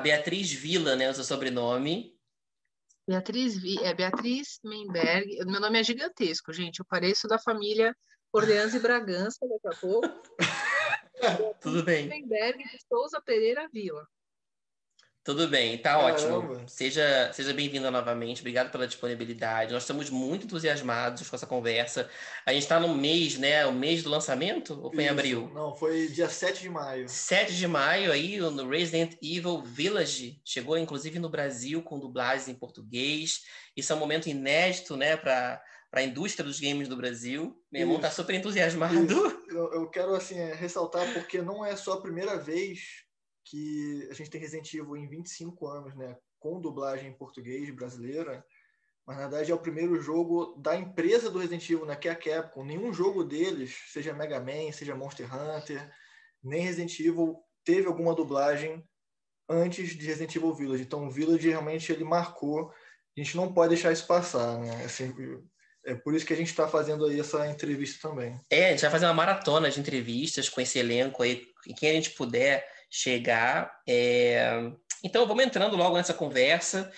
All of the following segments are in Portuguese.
Beatriz Vila, né? O seu sobrenome. Beatriz, é Beatriz Menberg. Meu nome é gigantesco, gente. Eu pareço da família Orleans e Bragança daqui a pouco. Tudo bem. Menberg de Souza Pereira Vila. Tudo bem, tá Caramba. ótimo. Seja, seja bem-vinda novamente. Obrigado pela disponibilidade. Nós estamos muito entusiasmados com essa conversa. A gente está no mês, né? O mês do lançamento? Ou foi Isso. em abril? Não, foi dia 7 de maio. 7 de maio aí, no Resident Evil Village. Chegou, inclusive, no Brasil com dublagens em português. Isso é um momento inédito, né? Para para a indústria dos games do Brasil. Meu irmão está super entusiasmado. Eu, eu, quero assim ressaltar porque não é só a primeira vez que a gente tem Resident Evil em 25 anos, né, com dublagem em português brasileira, mas na verdade é o primeiro jogo da empresa do Resident Evil, né, que é a Capcom. Nenhum jogo deles, seja Mega Man, seja Monster Hunter, nem Resident Evil, teve alguma dublagem antes de Resident Evil Village. Então o Village realmente ele marcou. A gente não pode deixar isso passar, né? Assim, é por isso que a gente está fazendo aí essa entrevista também. É, a gente vai fazer uma maratona de entrevistas com esse elenco aí, quem a gente puder chegar. É... Então, vamos entrando logo nessa conversa.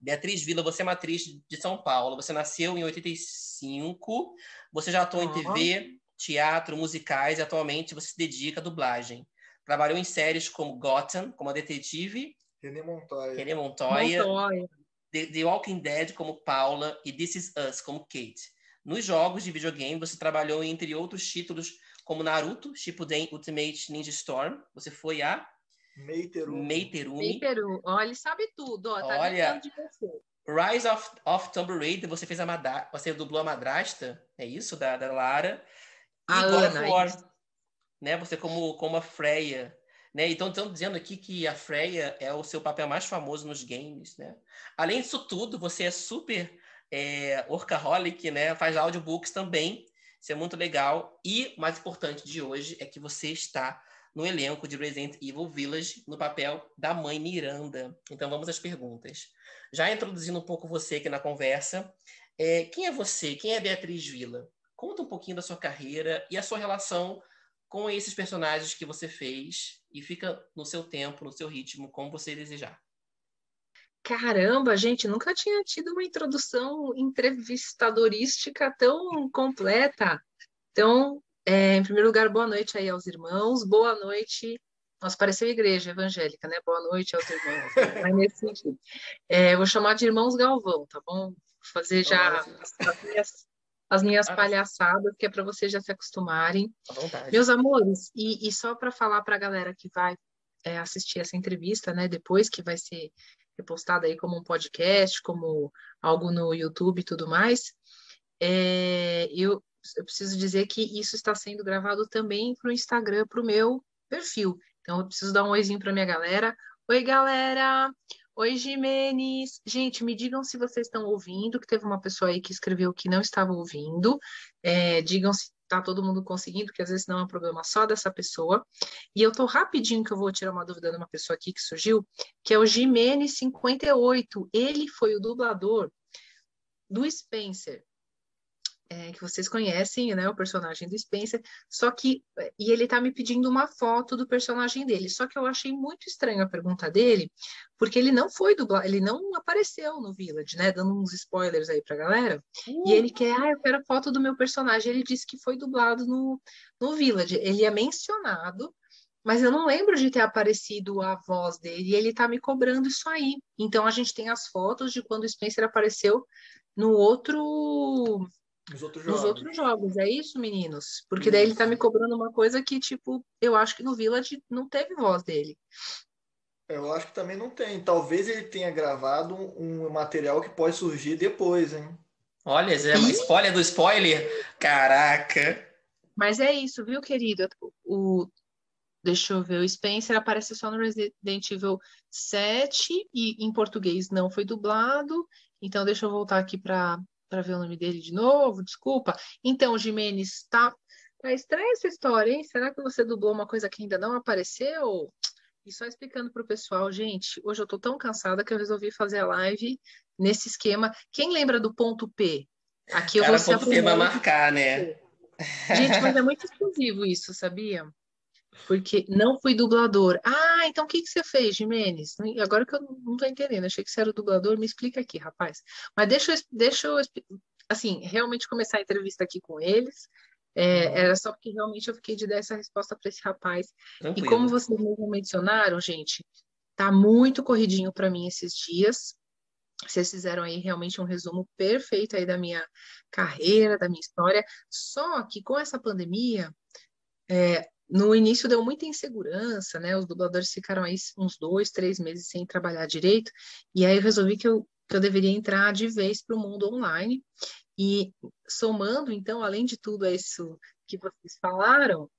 Beatriz Vila, você é uma atriz de São Paulo. Você nasceu em 85. Você já atuou uhum. em TV, teatro, musicais e atualmente você se dedica à dublagem. Trabalhou em séries como Gotham, como a detetive. René Montoya. René Montoya. Montoya. The, The Walking Dead como Paula e This Is Us como Kate. Nos jogos de videogame, você trabalhou entre outros títulos como Naruto, Shippuden Ultimate Ninja Storm. Você foi a Meiterumi. Meiterumi. Meiterumi. Olha, ele sabe tudo. Ó, tá Olha, Rise of, of Tomb Raider, você fez a madra... você dublou a madrasta, é isso? Da, da Lara. E a Ana, War, né? Você como, como a Freya. Né? Então, estão dizendo aqui que a Freya é o seu papel mais famoso nos games, né? Além disso tudo, você é super é, workaholic, né? Faz audiobooks também. Isso é muito legal. E, mais importante de hoje, é que você está no elenco de Resident Evil Village, no papel da mãe Miranda. Então, vamos às perguntas. Já introduzindo um pouco você aqui na conversa, é, quem é você? Quem é Beatriz Vila? Conta um pouquinho da sua carreira e a sua relação com esses personagens que você fez e fica no seu tempo, no seu ritmo, como você desejar. Caramba, gente, nunca tinha tido uma introdução entrevistadorística tão completa. Então, é, em primeiro lugar, boa noite aí aos irmãos, boa noite. Nossa, pareceu igreja evangélica, né? Boa noite aos irmãos. Mas nesse sentido. É, vou chamar de irmãos Galvão, tá bom? Vou fazer já as, as, minhas, as minhas palhaçadas, que é para vocês já se acostumarem. Meus amores, e, e só para falar para a galera que vai é, assistir essa entrevista, né? Depois que vai ser repostada aí como um podcast, como algo no YouTube e tudo mais, é, eu, eu preciso dizer que isso está sendo gravado também para o Instagram, para o meu perfil. Então, eu preciso dar um oizinho para minha galera. Oi, galera! Oi, Jimenez! Gente, me digam se vocês estão ouvindo, que teve uma pessoa aí que escreveu que não estava ouvindo. É, digam se tá todo mundo conseguindo, porque às vezes não é um problema só dessa pessoa. E eu tô rapidinho que eu vou tirar uma dúvida de uma pessoa aqui que surgiu, que é o Jimenez 58. Ele foi o dublador do Spencer é, que vocês conhecem, né, o personagem do Spencer, só que, e ele tá me pedindo uma foto do personagem dele, só que eu achei muito estranho a pergunta dele, porque ele não foi dublado, ele não apareceu no Village, né, dando uns spoilers aí pra galera, uh. e ele quer, ah, eu quero foto do meu personagem, ele disse que foi dublado no, no Village, ele é mencionado, mas eu não lembro de ter aparecido a voz dele, e ele tá me cobrando isso aí, então a gente tem as fotos de quando o Spencer apareceu no outro nos outros jogos. Nos outros jogos, é isso, meninos? Porque daí ele tá me cobrando uma coisa que, tipo, eu acho que no Village não teve voz dele. Eu acho que também não tem. Talvez ele tenha gravado um material que pode surgir depois, hein? Olha, é uma spoiler do spoiler. Caraca. Mas é isso, viu, querido? O, deixa eu ver, o Spencer aparece só no Resident Evil 7 e em português não foi dublado. Então, deixa eu voltar aqui para para ver o nome dele de novo, desculpa. Então, Jimenez, tá, tá estranha essa história, hein? Será que você dublou uma coisa que ainda não apareceu? E só explicando para o pessoal, gente, hoje eu tô tão cansada que eu resolvi fazer a live nesse esquema. Quem lembra do ponto P? Aqui eu Cara, vou ponto P vai marcar, né? Gente, mas é muito exclusivo isso, sabia? Porque não fui dublador. Ah, então o que, que você fez, Jimenez? Agora que eu não tô entendendo, achei que você era dublador, me explica aqui, rapaz. Mas deixa eu, deixa eu assim, realmente começar a entrevista aqui com eles. É, uhum. era só porque realmente eu fiquei de dar essa resposta para esse rapaz. Tranquilo. E como vocês mesmo mencionaram, gente, tá muito corridinho para mim esses dias. Vocês fizeram aí realmente um resumo perfeito aí da minha carreira, da minha história. Só que com essa pandemia, é, no início deu muita insegurança, né? Os dubladores ficaram aí uns dois, três meses sem trabalhar direito. E aí eu resolvi que eu, que eu deveria entrar de vez para o mundo online. E somando, então, além de tudo isso que vocês falaram,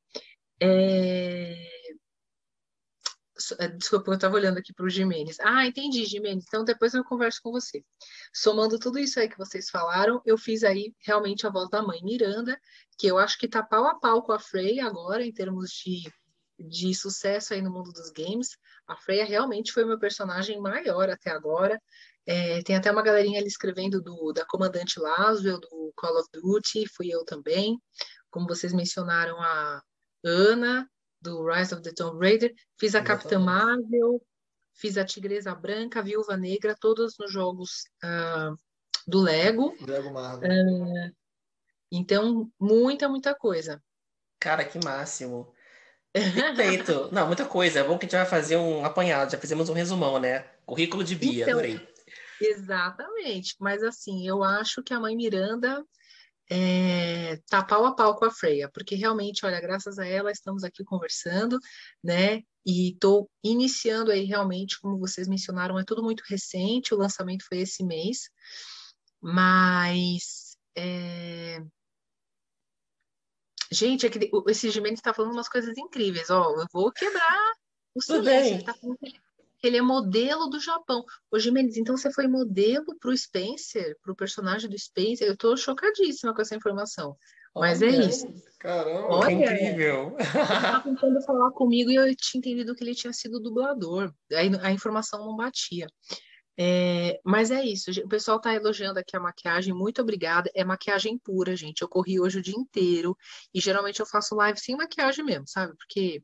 é... é desculpa, eu estava olhando aqui para o Jimenez. Ah, entendi, Jimenez. Então depois eu converso com você. Somando tudo isso aí que vocês falaram, eu fiz aí realmente a voz da mãe Miranda, que eu acho que está pau a pau com a Frey agora, em termos de, de sucesso aí no mundo dos games. A Freya realmente foi meu personagem maior até agora. É, tem até uma galerinha ali escrevendo do, da Comandante Laswell, do Call of Duty, fui eu também. Como vocês mencionaram, a Ana, do Rise of the Tomb Raider. Fiz a Exatamente. Capitã Marvel, fiz a Tigresa Branca, a Viúva Negra, todos nos jogos uh, do Lego. Lego Marvel. Uh, então, muita, muita coisa. Cara, que máximo. Perfeito. Não, muita coisa. É bom que a gente vai fazer um apanhado. Já fizemos um resumão, né? Currículo de Bia, então, adorei. Exatamente, mas assim, eu acho que a mãe Miranda é, tá pau a pau com a Freya, porque realmente, olha, graças a ela estamos aqui conversando, né? E estou iniciando aí realmente, como vocês mencionaram, é tudo muito recente, o lançamento foi esse mês, mas é... Gente, é que esse Jimenez está falando umas coisas incríveis, ó, eu vou quebrar o silêncio, ele tá falando que ele é modelo do Japão. Ô, Jimenez, então você foi modelo para o Spencer, para o personagem do Spencer? Eu estou chocadíssima com essa informação. Mas é Olha, é isso. Caramba, Olha, que incrível. Ele estava tentando falar comigo e eu tinha entendido que ele tinha sido dublador. Aí a informação não batia. É, mas é isso, o pessoal está elogiando aqui a maquiagem, muito obrigada. É maquiagem pura, gente. Eu corri hoje o dia inteiro e geralmente eu faço live sem maquiagem mesmo, sabe? Porque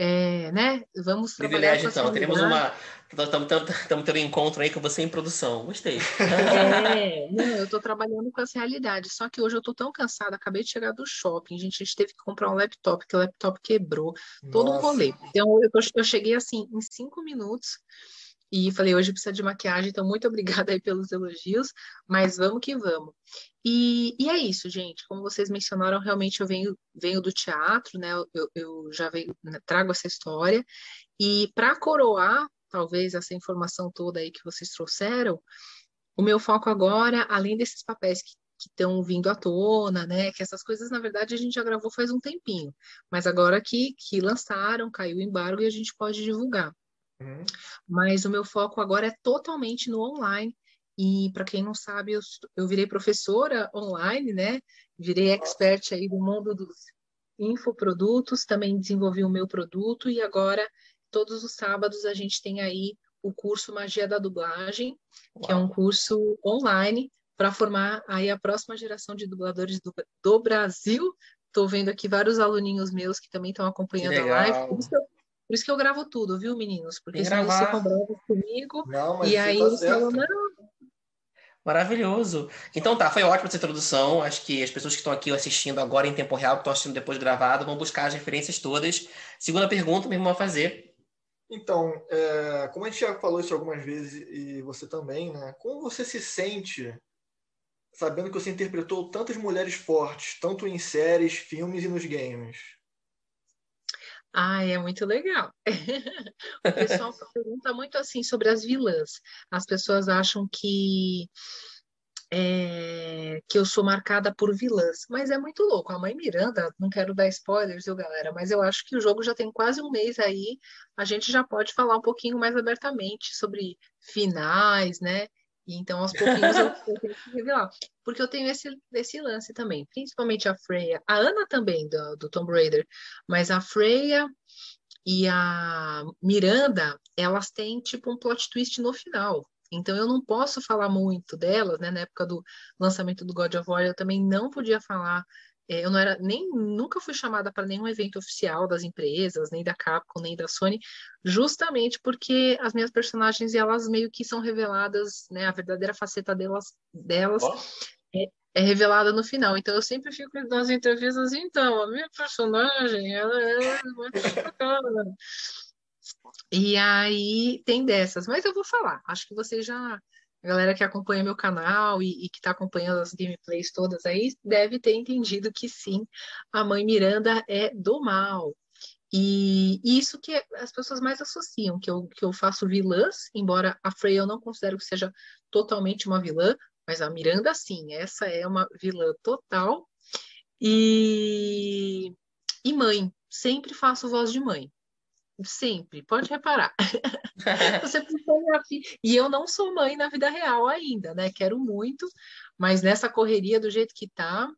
é, né? Vamos trabalhar Privilégio, então. Teremos uma... Estamos tendo um encontro aí com você em produção. Gostei. É, não, eu estou trabalhando com essa realidade. Só que hoje eu estou tão cansada. Acabei de chegar do shopping. Gente, a gente teve que comprar um laptop, que o laptop quebrou. Todo um rolê. Então, eu, eu cheguei assim, em cinco minutos. E falei, hoje precisa de maquiagem, então muito obrigada aí pelos elogios, mas vamos que vamos. E, e é isso, gente. Como vocês mencionaram, realmente eu venho, venho do teatro, né? Eu, eu já venho, né, trago essa história. E para coroar, talvez, essa informação toda aí que vocês trouxeram, o meu foco agora, além desses papéis que que estão vindo à tona, né? Que essas coisas, na verdade, a gente já gravou faz um tempinho, mas agora que, que lançaram, caiu o embargo e a gente pode divulgar. Uhum. Mas o meu foco agora é totalmente no online. E para quem não sabe, eu, eu virei professora online, né? Virei expert aí do mundo dos infoprodutos, também desenvolvi o meu produto e agora todos os sábados a gente tem aí o curso Magia da Dublagem, Uau. que é um curso online para formar aí a próxima geração de dubladores do, do Brasil. Estou vendo aqui vários aluninhos meus que também estão acompanhando a live. Por isso, eu, por isso que eu gravo tudo, viu, meninos? Porque senão eles ficam bravos comigo. Não, e aí tá eles falam, não. Maravilhoso. Então tá, foi ótima essa introdução. Acho que as pessoas que estão aqui assistindo agora em tempo real, que estão assistindo depois gravado, vão buscar as referências todas. Segunda pergunta, mesmo a fazer. Então, é, como a gente já falou isso algumas vezes, e você também, né? Como você se sente sabendo que você interpretou tantas mulheres fortes, tanto em séries, filmes e nos games? Ah, é muito legal. o pessoal pergunta muito assim sobre as vilãs. As pessoas acham que é, que eu sou marcada por vilãs, mas é muito louco. A mãe Miranda, não quero dar spoilers, viu, galera? Mas eu acho que o jogo já tem quase um mês aí. A gente já pode falar um pouquinho mais abertamente sobre finais, né? E então, aos pouquinhos, eu, eu tenho que revelar. Porque eu tenho esse, esse lance também, principalmente a Freya, a Ana também, do, do Tomb Raider, mas a Freya e a Miranda, elas têm tipo um plot twist no final. Então eu não posso falar muito delas, né? Na época do lançamento do God of War, eu também não podia falar é, eu não era nem nunca fui chamada para nenhum evento oficial das empresas, nem da Capcom, nem da Sony, justamente porque as minhas personagens elas meio que são reveladas, né? A verdadeira faceta delas, delas é, é, revelada no final. Então eu sempre fico nas entrevistas, então, a minha personagem ela é muito bacana. E aí tem dessas, mas eu vou falar. Acho que você já a galera que acompanha meu canal e, e que está acompanhando as gameplays todas aí deve ter entendido que sim, a mãe Miranda é do mal. E isso que as pessoas mais associam, que eu, que eu faço vilãs, embora a Frey eu não considero que seja totalmente uma vilã, mas a Miranda sim, essa é uma vilã total. E, e mãe, sempre faço voz de mãe. Sempre, pode reparar. Você e eu não sou mãe na vida real ainda, né? Quero muito, mas nessa correria do jeito que tá,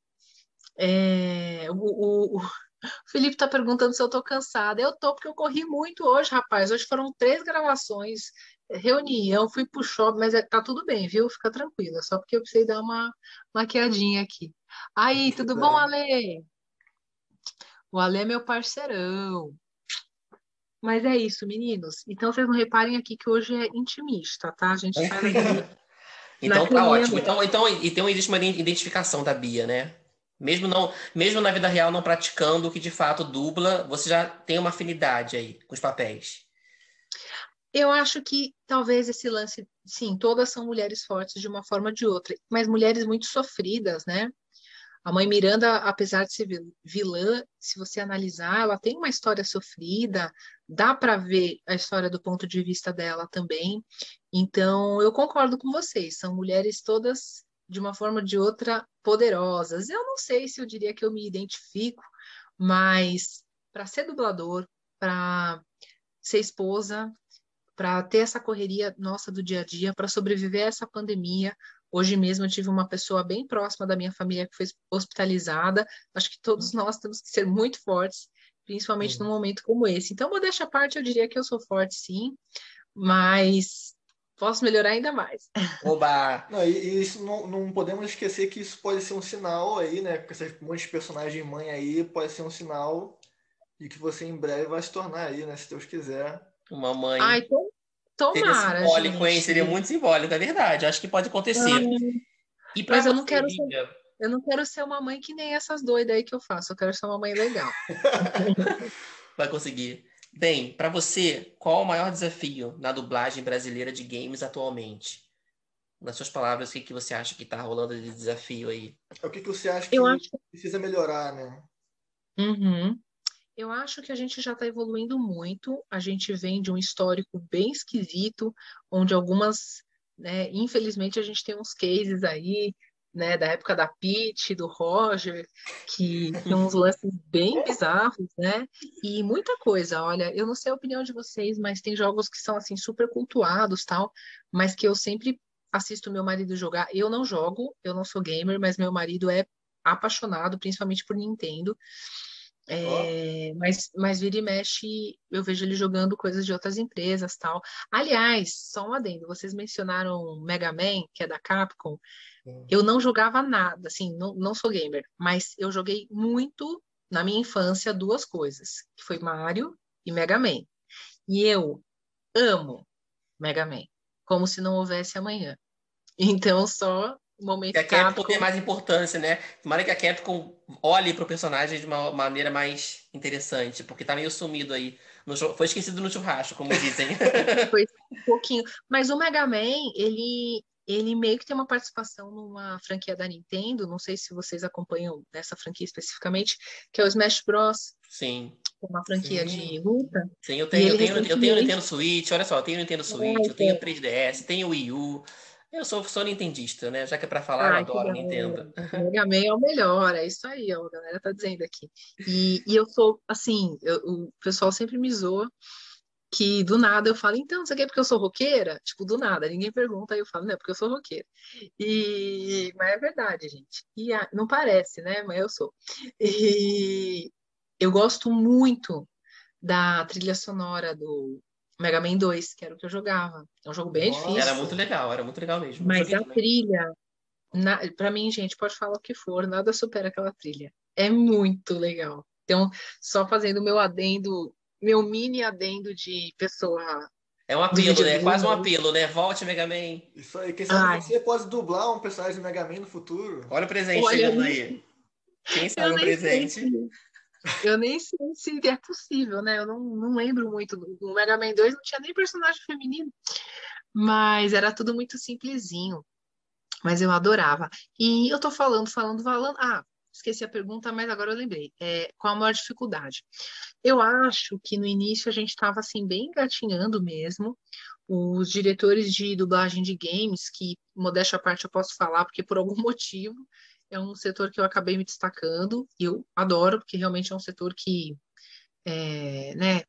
é... o, o, o, Felipe tá perguntando se eu tô cansada. Eu tô porque eu corri muito hoje, rapaz. Hoje foram três gravações, reunião, fui pro shopping, mas é, tá tudo bem, viu? Fica tranquila, só porque eu precisei dar uma maquiadinha aqui. Aí, tudo bom, Ale? O Ale é meu parceirão. Mas é isso, meninos. Então vocês não reparem aqui que hoje é intimista, tá? A gente faz aqui. então tá ótimo. Então, então, então existe uma identificação da Bia, né? Mesmo, não, mesmo na vida real não praticando o que de fato dubla, você já tem uma afinidade aí com os papéis. Eu acho que talvez esse lance, sim, todas são mulheres fortes de uma forma ou de outra, mas mulheres muito sofridas, né? A mãe Miranda, apesar de ser vilã, se você analisar, ela tem uma história sofrida, dá para ver a história do ponto de vista dela também. Então, eu concordo com vocês, são mulheres todas, de uma forma ou de outra, poderosas. Eu não sei se eu diria que eu me identifico, mas para ser dublador, para ser esposa, para ter essa correria nossa do dia a dia, para sobreviver a essa pandemia, Hoje mesmo eu tive uma pessoa bem próxima da minha família que foi hospitalizada. Acho que todos nós temos que ser muito fortes, principalmente uhum. num momento como esse. Então, modéstia à parte, eu diria que eu sou forte sim, mas posso melhorar ainda mais. Oba! Não, e, isso não, não, podemos esquecer que isso pode ser um sinal aí, né? Com esse monte de personagem mãe aí, pode ser um sinal de que você em breve vai se tornar aí, né? Se Deus quiser. Uma mãe. Ai, então Tomara, seria simbólico, hein? Seria muito simbólico, é verdade. Acho que pode acontecer. e Mas eu não quero ser, eu não quero ser uma mãe que nem essas doidas aí que eu faço. Eu quero ser uma mãe legal. Vai conseguir. Bem, para você, qual o maior desafio na dublagem brasileira de games atualmente? Nas suas palavras, o que, que você acha que está rolando de desafio aí? O que, que você acha que acho... precisa melhorar, né? Uhum. Eu acho que a gente já está evoluindo muito. A gente vem de um histórico bem esquisito, onde algumas, né, infelizmente, a gente tem uns cases aí, né, da época da Pete, do Roger, que tem uns lances bem bizarros, né? E muita coisa. Olha, eu não sei a opinião de vocês, mas tem jogos que são assim super cultuados, tal, mas que eu sempre assisto meu marido jogar. Eu não jogo, eu não sou gamer, mas meu marido é apaixonado, principalmente por Nintendo. É, mas, mas vira e mexe, eu vejo ele jogando coisas de outras empresas tal. Aliás, só um adendo, vocês mencionaram Mega Man, que é da Capcom. Eu não jogava nada, assim, não, não sou gamer, mas eu joguei muito na minha infância duas coisas, que foi Mario e Mega Man. E eu amo Mega Man, como se não houvesse amanhã. Então, só momento. Que a Capcom tem mais importância, né? Tomara que a Capcom olhe para o personagem de uma maneira mais interessante, porque tá meio sumido aí. No, foi esquecido no churrasco, como dizem. foi um pouquinho. Mas o Mega Man, ele, ele meio que tem uma participação numa franquia da Nintendo, não sei se vocês acompanham dessa franquia especificamente, que é o Smash Bros. Sim. Uma franquia Sim. de luta. Sim, eu tenho, eu tenho, eu tenho Nintendo Switch, olha só, eu tenho Nintendo Switch, eu tenho 3DS, tenho Wii U. Eu sou, sou nintendista, né? Já que é para falar, Ai, eu adoro Nintendo. Mega Man é o melhor, é isso aí, ó, a galera tá dizendo aqui. E, e eu sou, assim, eu, o pessoal sempre me zoa que do nada eu falo, então, você quer porque eu sou roqueira? Tipo, do nada, ninguém pergunta, aí eu falo, não, é porque eu sou roqueira. E, mas é verdade, gente. E a, não parece, né? Mas eu sou. E eu gosto muito da trilha sonora do Mega Man 2, que era o que eu jogava. É um jogo bem Nossa, difícil. Era muito legal, era muito legal mesmo. Mas a trilha, Para mim, gente, pode falar o que for, nada supera aquela trilha. É muito legal. Então, só fazendo meu adendo, meu mini adendo de pessoa. É um apelo, né? É quase um apelo, né? Volte, Mega Man. Isso aí. Quem sabe Ai. você pode dublar um personagem do Mega Man no futuro. Olha o presente Olha, chegando aí. Quem sabe o presente? Eu nem sei se é possível, né? Eu não, não lembro muito. No Mega Man 2 não tinha nem personagem feminino. Mas era tudo muito simplesinho. Mas eu adorava. E eu tô falando, falando, falando. Ah, esqueci a pergunta, mas agora eu lembrei. É, qual a maior dificuldade? Eu acho que no início a gente estava assim, bem engatinhando mesmo. Os diretores de dublagem de games, que modéstia à parte eu posso falar, porque por algum motivo é um setor que eu acabei me destacando, e eu adoro, porque realmente é um setor que é, né,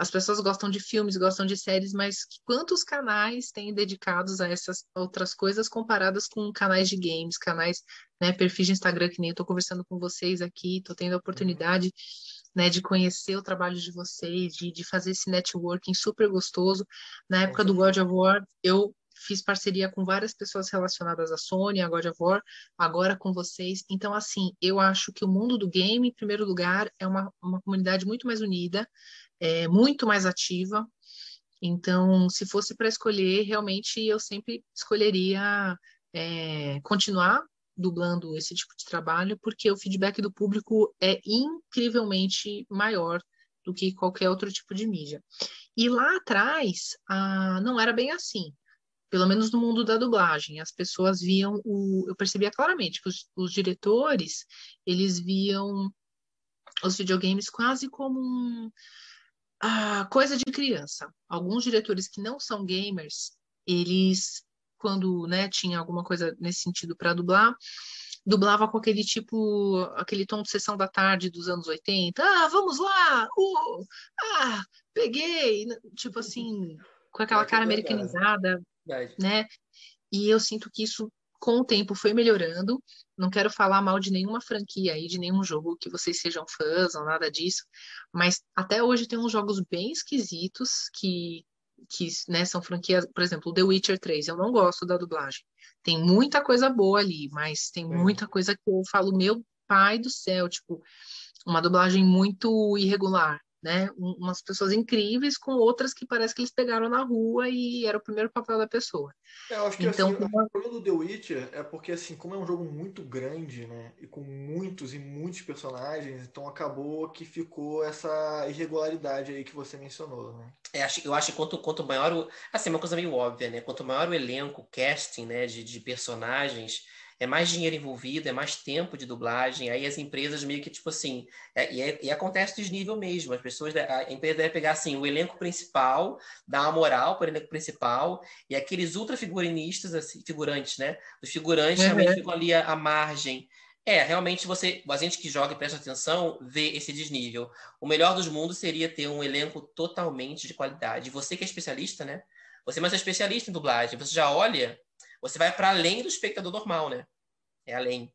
as pessoas gostam de filmes, gostam de séries, mas quantos canais têm dedicados a essas outras coisas comparadas com canais de games, canais, né, perfis de Instagram, que nem eu tô conversando com vocês aqui, tô tendo a oportunidade, né, de conhecer o trabalho de vocês, de, de fazer esse networking super gostoso. Na época do God of War, eu fiz parceria com várias pessoas relacionadas à Sony, a God of War, agora com vocês. Então, assim, eu acho que o mundo do game, em primeiro lugar, é uma, uma comunidade muito mais unida, é, muito mais ativa. Então, se fosse para escolher, realmente eu sempre escolheria é, continuar dublando esse tipo de trabalho, porque o feedback do público é incrivelmente maior do que qualquer outro tipo de mídia. E lá atrás, ah, não era bem assim. Pelo menos no mundo da dublagem, as pessoas viam o, eu percebia claramente que os, os diretores eles viam os videogames quase como um, a coisa de criança. Alguns diretores que não são gamers, eles, quando né, tinha alguma coisa nesse sentido para dublar, dublava com aquele tipo, aquele tom de sessão da tarde dos anos 80. Ah, vamos lá! Uh, ah, peguei! Tipo assim, com aquela cara americanizada, né? E eu sinto que isso com o tempo foi melhorando. Não quero falar mal de nenhuma franquia aí, de nenhum jogo que vocês sejam fãs ou nada disso, mas até hoje tem uns jogos bem esquisitos que, que né, são franquias, por exemplo, The Witcher 3. Eu não gosto da dublagem. Tem muita coisa boa ali, mas tem muita coisa que eu falo, meu pai do céu, tipo, uma dublagem muito irregular né? Umas pessoas incríveis com outras que parece que eles pegaram na rua e era o primeiro papel da pessoa. É, eu acho que então, assim, o problema do The Witcher é porque assim, como é um jogo muito grande, né? E com muitos e muitos personagens, então acabou que ficou essa irregularidade aí que você mencionou, né? É, eu acho que quanto, quanto maior o. Assim, uma coisa meio óbvia, né? Quanto maior o elenco, casting, né, de, de personagens é mais dinheiro envolvido, é mais tempo de dublagem, aí as empresas meio que, tipo assim, é, e, é, e, acontece desnível mesmo, as pessoas, a empresa deve pegar, assim, o elenco principal, dar uma moral para o elenco principal, e aqueles ultra figurinistas, assim, figurantes, né, os figurantes uhum. realmente ficam ali à, à margem, é, realmente você, a gente que joga e presta atenção, vê esse desnível. O melhor dos mundos seria ter um elenco totalmente de qualidade. Você que é especialista, né? Você é mais especialista em dublagem, você já olha você vai para além do espectador normal, né? É além.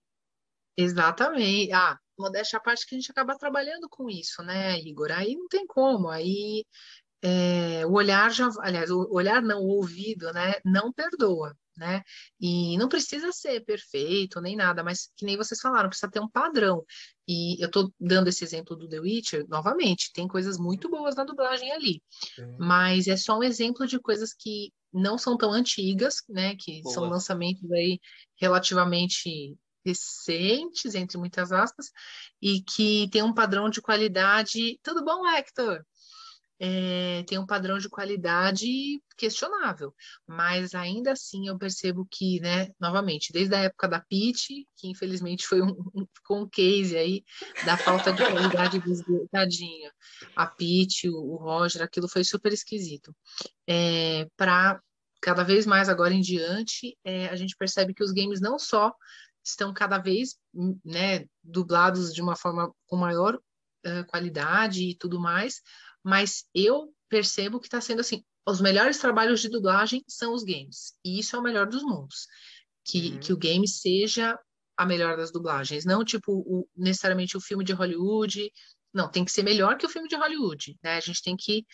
Exatamente. Ah, modéstia à parte que a gente acaba trabalhando com isso, né, Igor? Aí não tem como. Aí é, o olhar já, aliás, o olhar não, o ouvido, né, não perdoa, né? E não precisa ser perfeito nem nada, mas que nem vocês falaram, precisa ter um padrão. E eu tô dando esse exemplo do The Witcher, novamente, tem coisas muito boas na dublagem ali, Sim. mas é só um exemplo de coisas que não são tão antigas, né? Que Boa. são lançamentos aí relativamente recentes, entre muitas aspas, e que tem um padrão de qualidade. Tudo bom, Hector? É, tem um padrão de qualidade questionável, mas ainda assim eu percebo que, né, novamente, desde a época da Pit, que infelizmente foi um, um, um case aí da falta de qualidade tadinho, a Pit, o, o Roger, aquilo foi super esquisito. É, para cada vez mais agora em diante, é, a gente percebe que os games não só estão cada vez né, dublados de uma forma com maior qualidade e tudo mais, mas eu percebo que está sendo assim, os melhores trabalhos de dublagem são os games, e isso é o melhor dos mundos, que, uhum. que o game seja a melhor das dublagens, não tipo o, necessariamente o filme de Hollywood, não, tem que ser melhor que o filme de Hollywood, né? A gente tem que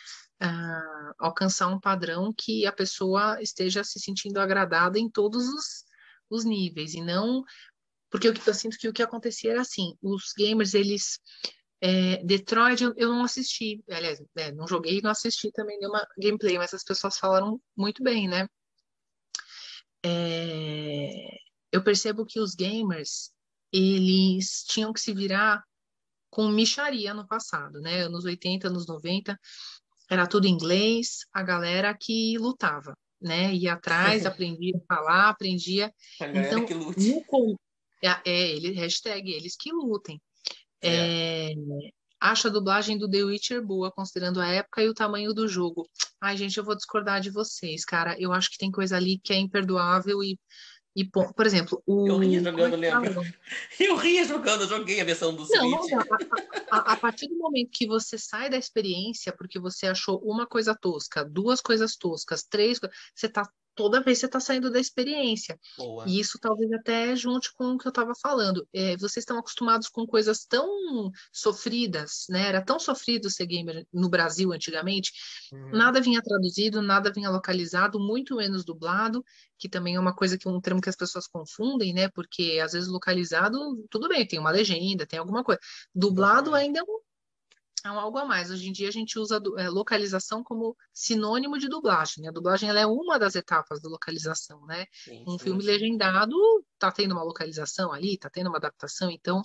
uh, alcançar um padrão que a pessoa esteja se sentindo agradada em todos os, os níveis e não porque eu, eu sinto que o que acontecia era assim, os gamers eles é, Detroit eu, não assisti, aliás, é, não joguei e não assisti também nenhuma gameplay, mas as pessoas falaram muito bem, né? É, eu percebo que os gamers eles tinham que se virar com micharia no passado, né? Anos 80, anos 90, era tudo inglês, a galera que lutava, né? Ia atrás, aprendia a falar, aprendia. A então, que lute. No, é, é, ele, hashtag eles que lutem. É. É, acho a dublagem do The Witcher boa, considerando a época e o tamanho do jogo. Ai, gente, eu vou discordar de vocês, cara. Eu acho que tem coisa ali que é imperdoável e e, por exemplo, o. Eu ria jogando, lembro. Eu ria jogando, eu joguei a versão do não, Switch. Não, a, a, a, partir do momento que você sai da experiência porque você achou uma coisa tosca, duas coisas toscas, três, você tá toda vez você está saindo da experiência. Boa. E isso talvez até junte com o que eu estava falando. É, vocês estão acostumados com coisas tão sofridas, né? Era tão sofrido ser gamer no Brasil antigamente. Uhum. Nada vinha traduzido, nada vinha localizado, muito menos dublado, que também é uma coisa que um termo que as pessoas confundem, né? Porque às vezes localizado, tudo bem, tem uma legenda, tem alguma coisa. Dublado ainda é um é um algo a mais. Hoje em dia a gente usa é, localização como sinônimo de dublagem. Né? A dublagem é uma das etapas da localização, né? Sim, um sim, filme legendado tá tendo uma localização ali, tá tendo uma adaptação, então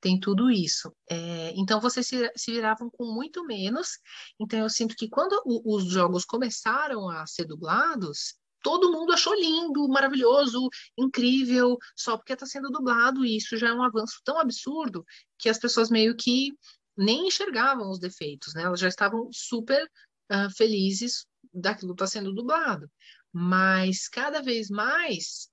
tem tudo isso. É, então vocês se, se, viravam com muito menos. Então eu sinto que quando o, os jogos começaram a ser dublados, todo mundo achou lindo, maravilhoso, incrível, só porque está sendo dublado, e isso já é um avanço tão absurdo que as pessoas meio que nem enxergavam os defeitos, né? Elas já estavam super uh, felizes daquilo estar tá sendo dublado. Mas cada vez mais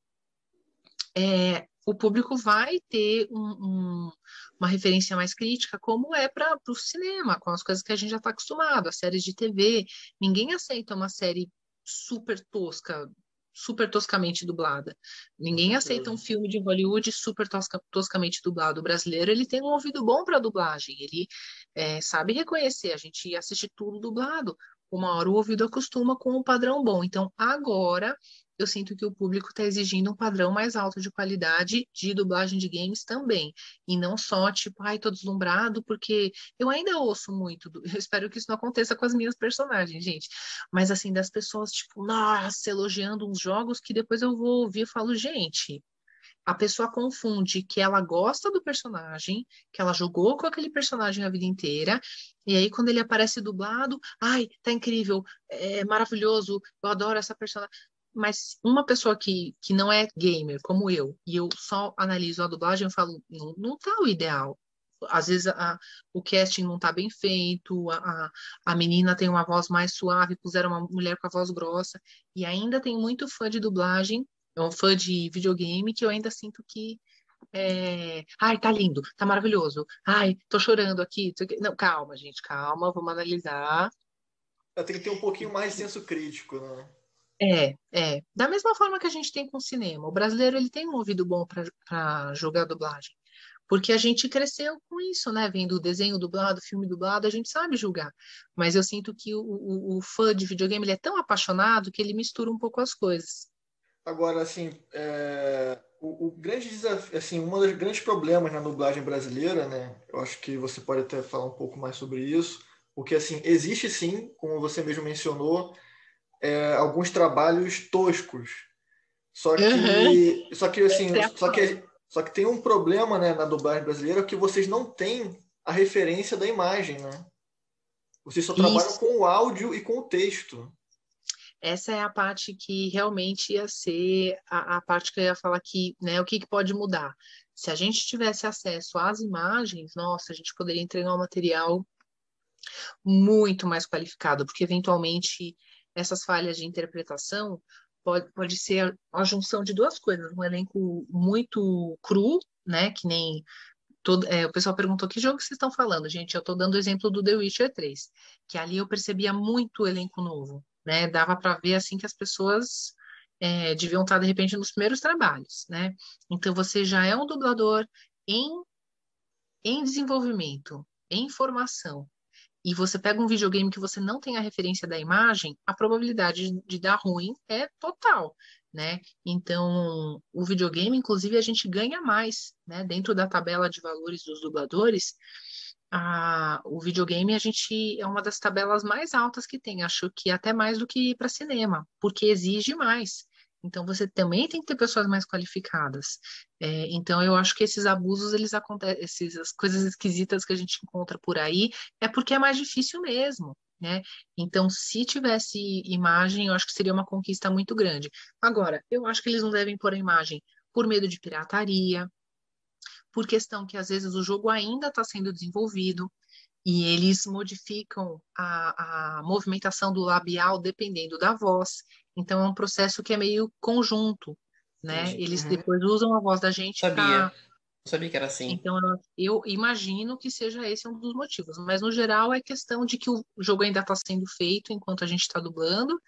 é, o público vai ter um, um, uma referência mais crítica, como é para o cinema, com as coisas que a gente já está acostumado, as séries de TV. Ninguém aceita uma série super tosca, super toscamente dublada. Ninguém aceita um filme de Hollywood super tosca, toscamente dublado. O brasileiro ele tem um ouvido bom para dublagem, ele é, sabe reconhecer. A gente assiste tudo dublado. Uma hora o ouvido acostuma com um padrão bom. Então agora eu sinto que o público está exigindo um padrão mais alto de qualidade de dublagem de games também. E não só, tipo, ai, tô deslumbrado, porque eu ainda ouço muito. Do... Eu espero que isso não aconteça com as minhas personagens, gente. Mas, assim, das pessoas, tipo, nossa, elogiando uns jogos que depois eu vou ouvir e falo, gente. A pessoa confunde que ela gosta do personagem, que ela jogou com aquele personagem a vida inteira, e aí quando ele aparece dublado, ai, tá incrível, é maravilhoso, eu adoro essa personagem mas uma pessoa que, que não é gamer, como eu, e eu só analiso a dublagem, eu falo, não, não tá o ideal. Às vezes a, o casting não tá bem feito, a, a menina tem uma voz mais suave, puseram uma mulher com a voz grossa, e ainda tem muito fã de dublagem, é um fã de videogame, que eu ainda sinto que é... Ai, tá lindo, tá maravilhoso. Ai, tô chorando aqui. Não, calma, gente, calma, vamos analisar. Tem que ter um pouquinho mais de senso crítico, né? É, é. Da mesma forma que a gente tem com o cinema. O brasileiro ele tem um ouvido bom para jogar dublagem. Porque a gente cresceu com isso, né? Vendo desenho dublado, filme dublado, a gente sabe julgar. Mas eu sinto que o, o, o fã de videogame ele é tão apaixonado que ele mistura um pouco as coisas. Agora, assim, é... o, o, grande desafio, assim, um dos grandes problemas na dublagem brasileira, né? Eu acho que você pode até falar um pouco mais sobre isso, porque assim existe sim, como você mesmo mencionou, é, alguns trabalhos toscos. Só que, uhum. só que assim, só que, só que tem um problema né, na dublagem brasileira que vocês não têm a referência da imagem, né? Vocês só trabalham Isso. com o áudio e com o texto. Essa é a parte que realmente ia ser a, a parte que eu ia falar aqui, né? O que, que pode mudar? Se a gente tivesse acesso às imagens, nossa, a gente poderia entregar um material muito mais qualificado, porque eventualmente essas falhas de interpretação pode, pode ser a junção de duas coisas. Um elenco muito cru, né? Que nem. Todo, é, o pessoal perguntou que jogo vocês estão falando, gente. Eu estou dando o exemplo do The Witcher 3, que ali eu percebia muito elenco novo, né? Dava para ver assim que as pessoas é, deviam estar de repente nos primeiros trabalhos, né? Então você já é um dublador em, em desenvolvimento, em formação e você pega um videogame que você não tem a referência da imagem, a probabilidade de dar ruim é total, né? Então, o videogame, inclusive, a gente ganha mais, né? Dentro da tabela de valores dos dubladores, a, o videogame a gente é uma das tabelas mais altas que tem, acho que até mais do que para cinema, porque exige mais. Então você também tem que ter pessoas mais qualificadas. É, então eu acho que esses abusos eles acontecem, essas coisas esquisitas que a gente encontra por aí é porque é mais difícil mesmo. Né? Então, se tivesse imagem, eu acho que seria uma conquista muito grande. Agora, eu acho que eles não devem pôr a imagem por medo de pirataria, por questão que às vezes o jogo ainda está sendo desenvolvido e eles modificam a, a movimentação do labial dependendo da voz. Então é um processo que é meio conjunto, né? Sim. Eles uhum. depois usam a voz da gente Sabia. Pra... sabia que era assim. Então eu imagino que seja esse um dos motivos, mas no geral é questão de que o jogo ainda está sendo feito enquanto a gente está dublando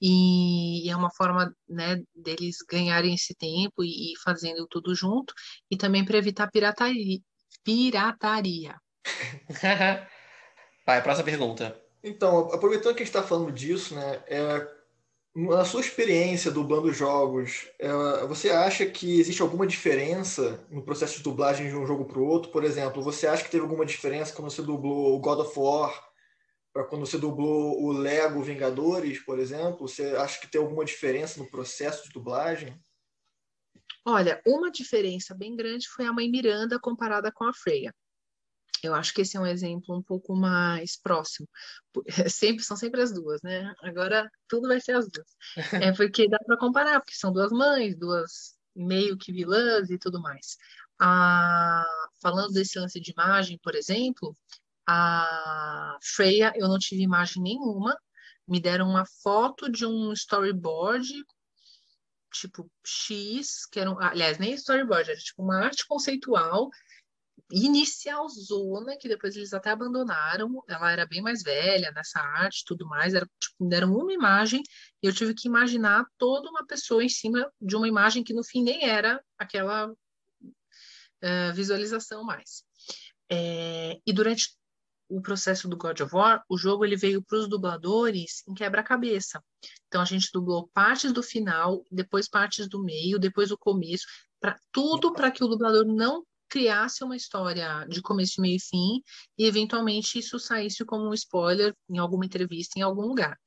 e é uma forma né, deles ganharem esse tempo e, e fazendo tudo junto e também para evitar pirataria. pirataria. Vai, próxima pergunta. Então, aproveitando que a gente está falando disso, né, é, na sua experiência dublando jogos, é, você acha que existe alguma diferença no processo de dublagem de um jogo para o outro? Por exemplo, você acha que teve alguma diferença quando você dublou o God of War para quando você dublou o Lego Vingadores, por exemplo? Você acha que tem alguma diferença no processo de dublagem? Olha, uma diferença bem grande foi a mãe Miranda comparada com a Freya. Eu acho que esse é um exemplo um pouco mais próximo. Sempre são sempre as duas, né? Agora tudo vai ser as duas. É porque dá para comparar, porque são duas mães, duas meio que vilãs e tudo mais. Ah, falando desse lance de imagem, por exemplo, a Freya, eu não tive imagem nenhuma. Me deram uma foto de um storyboard tipo X, que era um, aliás, nem storyboard, era tipo uma arte conceitual inicial zona, que depois eles até abandonaram. Ela era bem mais velha nessa arte tudo mais. Era, tipo, deram uma imagem e eu tive que imaginar toda uma pessoa em cima de uma imagem que no fim nem era aquela uh, visualização mais. É, e durante o processo do God of War, o jogo ele veio para os dubladores em quebra-cabeça. Então a gente dublou partes do final, depois partes do meio, depois o começo, para tudo para que o dublador não criasse uma história de começo, meio e fim, e eventualmente isso saísse como um spoiler em alguma entrevista, em algum lugar.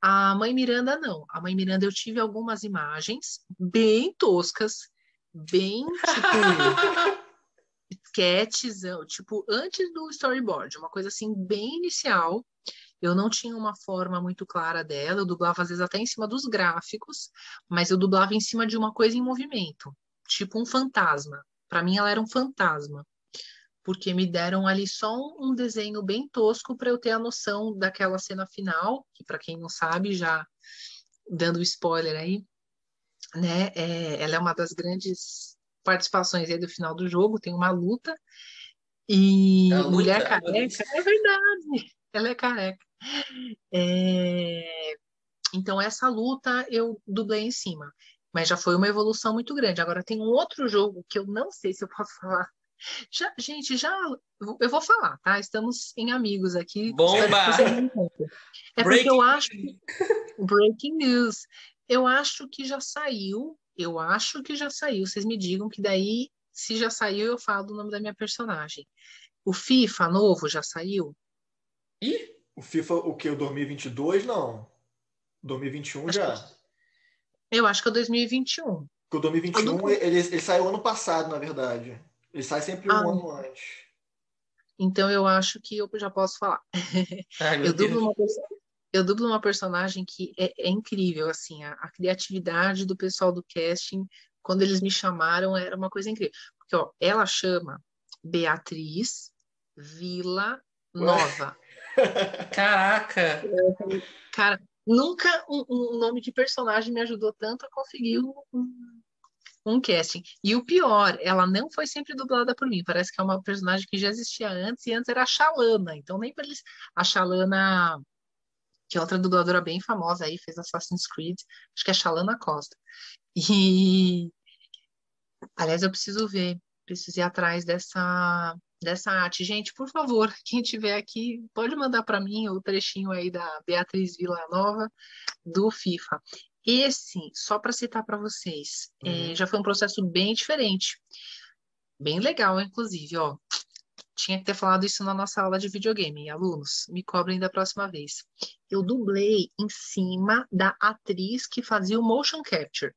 A mãe Miranda, não. A mãe Miranda, eu tive algumas imagens bem toscas, bem tipo. sketches, tipo, antes do storyboard, uma coisa assim, bem inicial. Eu não tinha uma forma muito clara dela, eu dublava às vezes até em cima dos gráficos, mas eu dublava em cima de uma coisa em movimento, tipo um fantasma. Para mim, ela era um fantasma, porque me deram ali só um desenho bem tosco para eu ter a noção daquela cena final, que para quem não sabe, já dando spoiler aí, né? É, ela é uma das grandes participações aí do final do jogo, tem uma luta e luta, mulher careca, é verdade, ela é careca. É... Então essa luta eu dublei em cima. Mas já foi uma evolução muito grande. Agora tem um outro jogo que eu não sei se eu posso falar. Já, gente, já eu vou falar, tá? Estamos em amigos aqui. Bomba! É porque eu acho breaking news. Eu acho que já saiu. Eu acho que já saiu. Vocês me digam que daí, se já saiu, eu falo o nome da minha personagem. O FIFA novo já saiu? Ih, o FIFA, o que? O 2022? Não. 2021 acho já. Que... Eu acho que é 2021. Porque o 2021 ele, ele saiu ano passado, na verdade. Ele sai sempre um ah. ano antes. Então eu acho que eu já posso falar. Ai, eu, dublo uma, eu dublo uma personagem que é, é incrível, assim, a, a, criatividade do pessoal do casting, quando eles me chamaram, era uma coisa incrível. Porque, ó, ela chama Beatriz Vila Nova. Caraca! Cara, Nunca um, um, nome de personagem me ajudou tanto a conseguir um, um, casting. E o pior, ela não foi sempre dublada por mim. Parece que é uma personagem que já existia antes, e antes era a Shalana. Então, nem para eles. A Shalana, que é outra dubladora bem famosa aí, fez Assassin's Creed, acho que é a Shalana Costa. E. Aliás, eu preciso ver, preciso ir atrás dessa dessa arte. Gente, por favor, quem tiver aqui, pode mandar para mim o trechinho aí da Beatriz Villanova do FIFA. Esse, só para citar para vocês, é, uhum. é, já foi um processo bem diferente. Bem legal, inclusive, ó. Tinha que ter falado isso na nossa aula de videogame. Alunos, me cobrem da próxima vez. Eu dublei em cima da atriz que fazia o motion capture.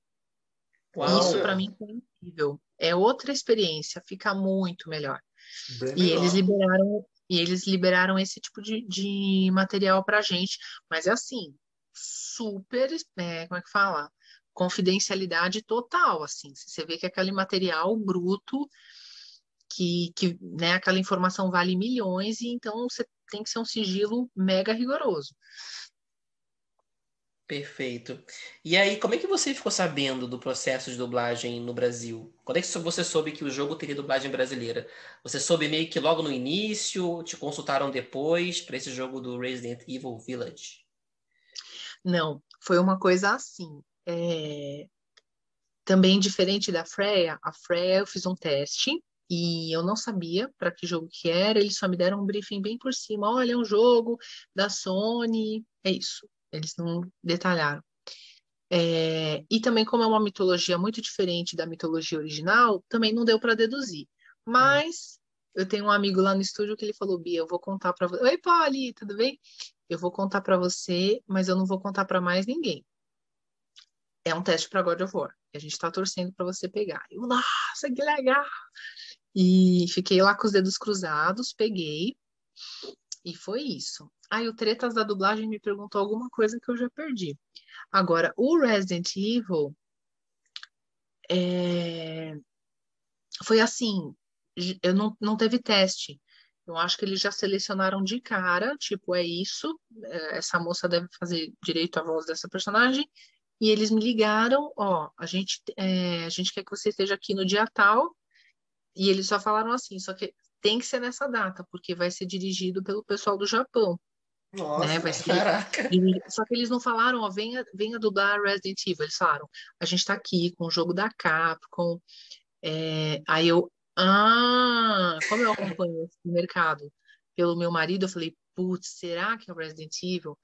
Uau. Isso para mim foi incrível. É outra experiência, fica muito melhor. Bem e eles liberaram e eles liberaram esse tipo de, de material para gente, mas é assim, super, é, como é que fala? Confidencialidade total, assim. Você vê que aquele material bruto, que, que né, aquela informação vale milhões, e então você tem que ser um sigilo mega rigoroso. Perfeito. E aí, como é que você ficou sabendo do processo de dublagem no Brasil? Quando é que você soube que o jogo teria dublagem brasileira? Você soube meio que logo no início? Te consultaram depois para esse jogo do Resident Evil Village? Não, foi uma coisa assim. É... Também diferente da Freya, a Freya eu fiz um teste e eu não sabia para que jogo que era, eles só me deram um briefing bem por cima. Olha, é um jogo da Sony, é isso eles não detalharam. É, e também, como é uma mitologia muito diferente da mitologia original, também não deu para deduzir. Mas eu tenho um amigo lá no estúdio que ele falou: Bia, eu vou contar para você. Oi, Polly, tudo bem? Eu vou contar para você, mas eu não vou contar para mais ninguém. É um teste para God of War. A gente está torcendo para você pegar. Eu, nossa, que legal! E fiquei lá com os dedos cruzados, peguei. E foi isso. Aí o Tretas da dublagem me perguntou alguma coisa que eu já perdi. Agora, o Resident Evil é... foi assim, eu não, não teve teste. Eu acho que eles já selecionaram de cara, tipo, é isso, é, essa moça deve fazer direito à voz dessa personagem. E eles me ligaram, ó, a gente, é, a gente quer que você esteja aqui no dia tal. E eles só falaram assim, só que tem que ser nessa data, porque vai ser dirigido pelo pessoal do Japão. Nossa, né? Vai ser... caraca. Só que eles não falaram, ó, venha, venha dublar Resident Evil. Eles falaram, a gente tá aqui com o jogo da Capcom. É... Aí eu, ah, como eu acompanho esse mercado pelo meu marido, eu falei, putz, será que é o Resident Evil?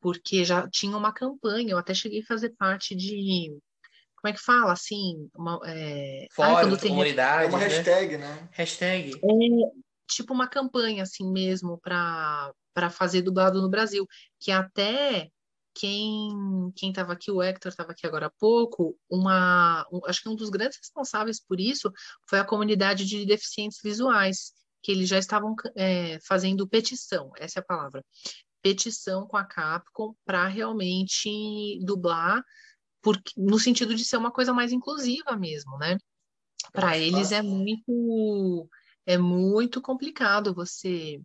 Porque já tinha uma campanha, eu até cheguei a fazer parte de como é que fala, assim, uma, é... Fórum, Ai, comunidade, é uma né? hashtag, né? Hashtag. É, tipo uma campanha, assim mesmo, para para fazer dublado no Brasil, que até quem quem estava aqui, o Hector estava aqui agora há pouco, uma um, acho que um dos grandes responsáveis por isso foi a comunidade de deficientes visuais, que eles já estavam é, fazendo petição, essa é a palavra, petição com a Capcom para realmente dublar, porque, no sentido de ser uma coisa mais inclusiva mesmo, né? Para eles é muito é muito complicado você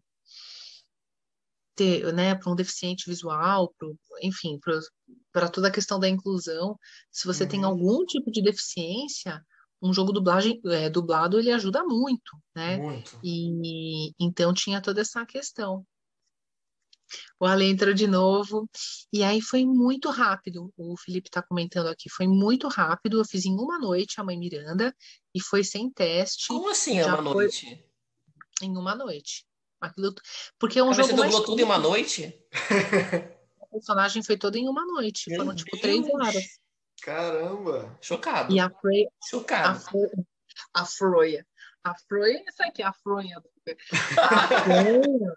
ter, né, para um deficiente visual, pro, enfim, para toda a questão da inclusão, se você uhum. tem algum tipo de deficiência, um jogo dublagem, é, dublado ele ajuda muito, né? Muito. E então tinha toda essa questão. O Ale entrou de novo. E aí foi muito rápido. O Felipe está comentando aqui. Foi muito rápido. Eu fiz em uma noite a Mãe Miranda e foi sem teste. Como assim uma noite? Em uma noite. Aquilo... Porque é um jogo. Você dublou tudo em uma noite? O personagem foi todo em uma noite. Meu Foram tipo três horas. Caramba! Chocado. E a Freya. Chocado. A, Freya. A Freya, é isso aqui, a Freya. A Freya.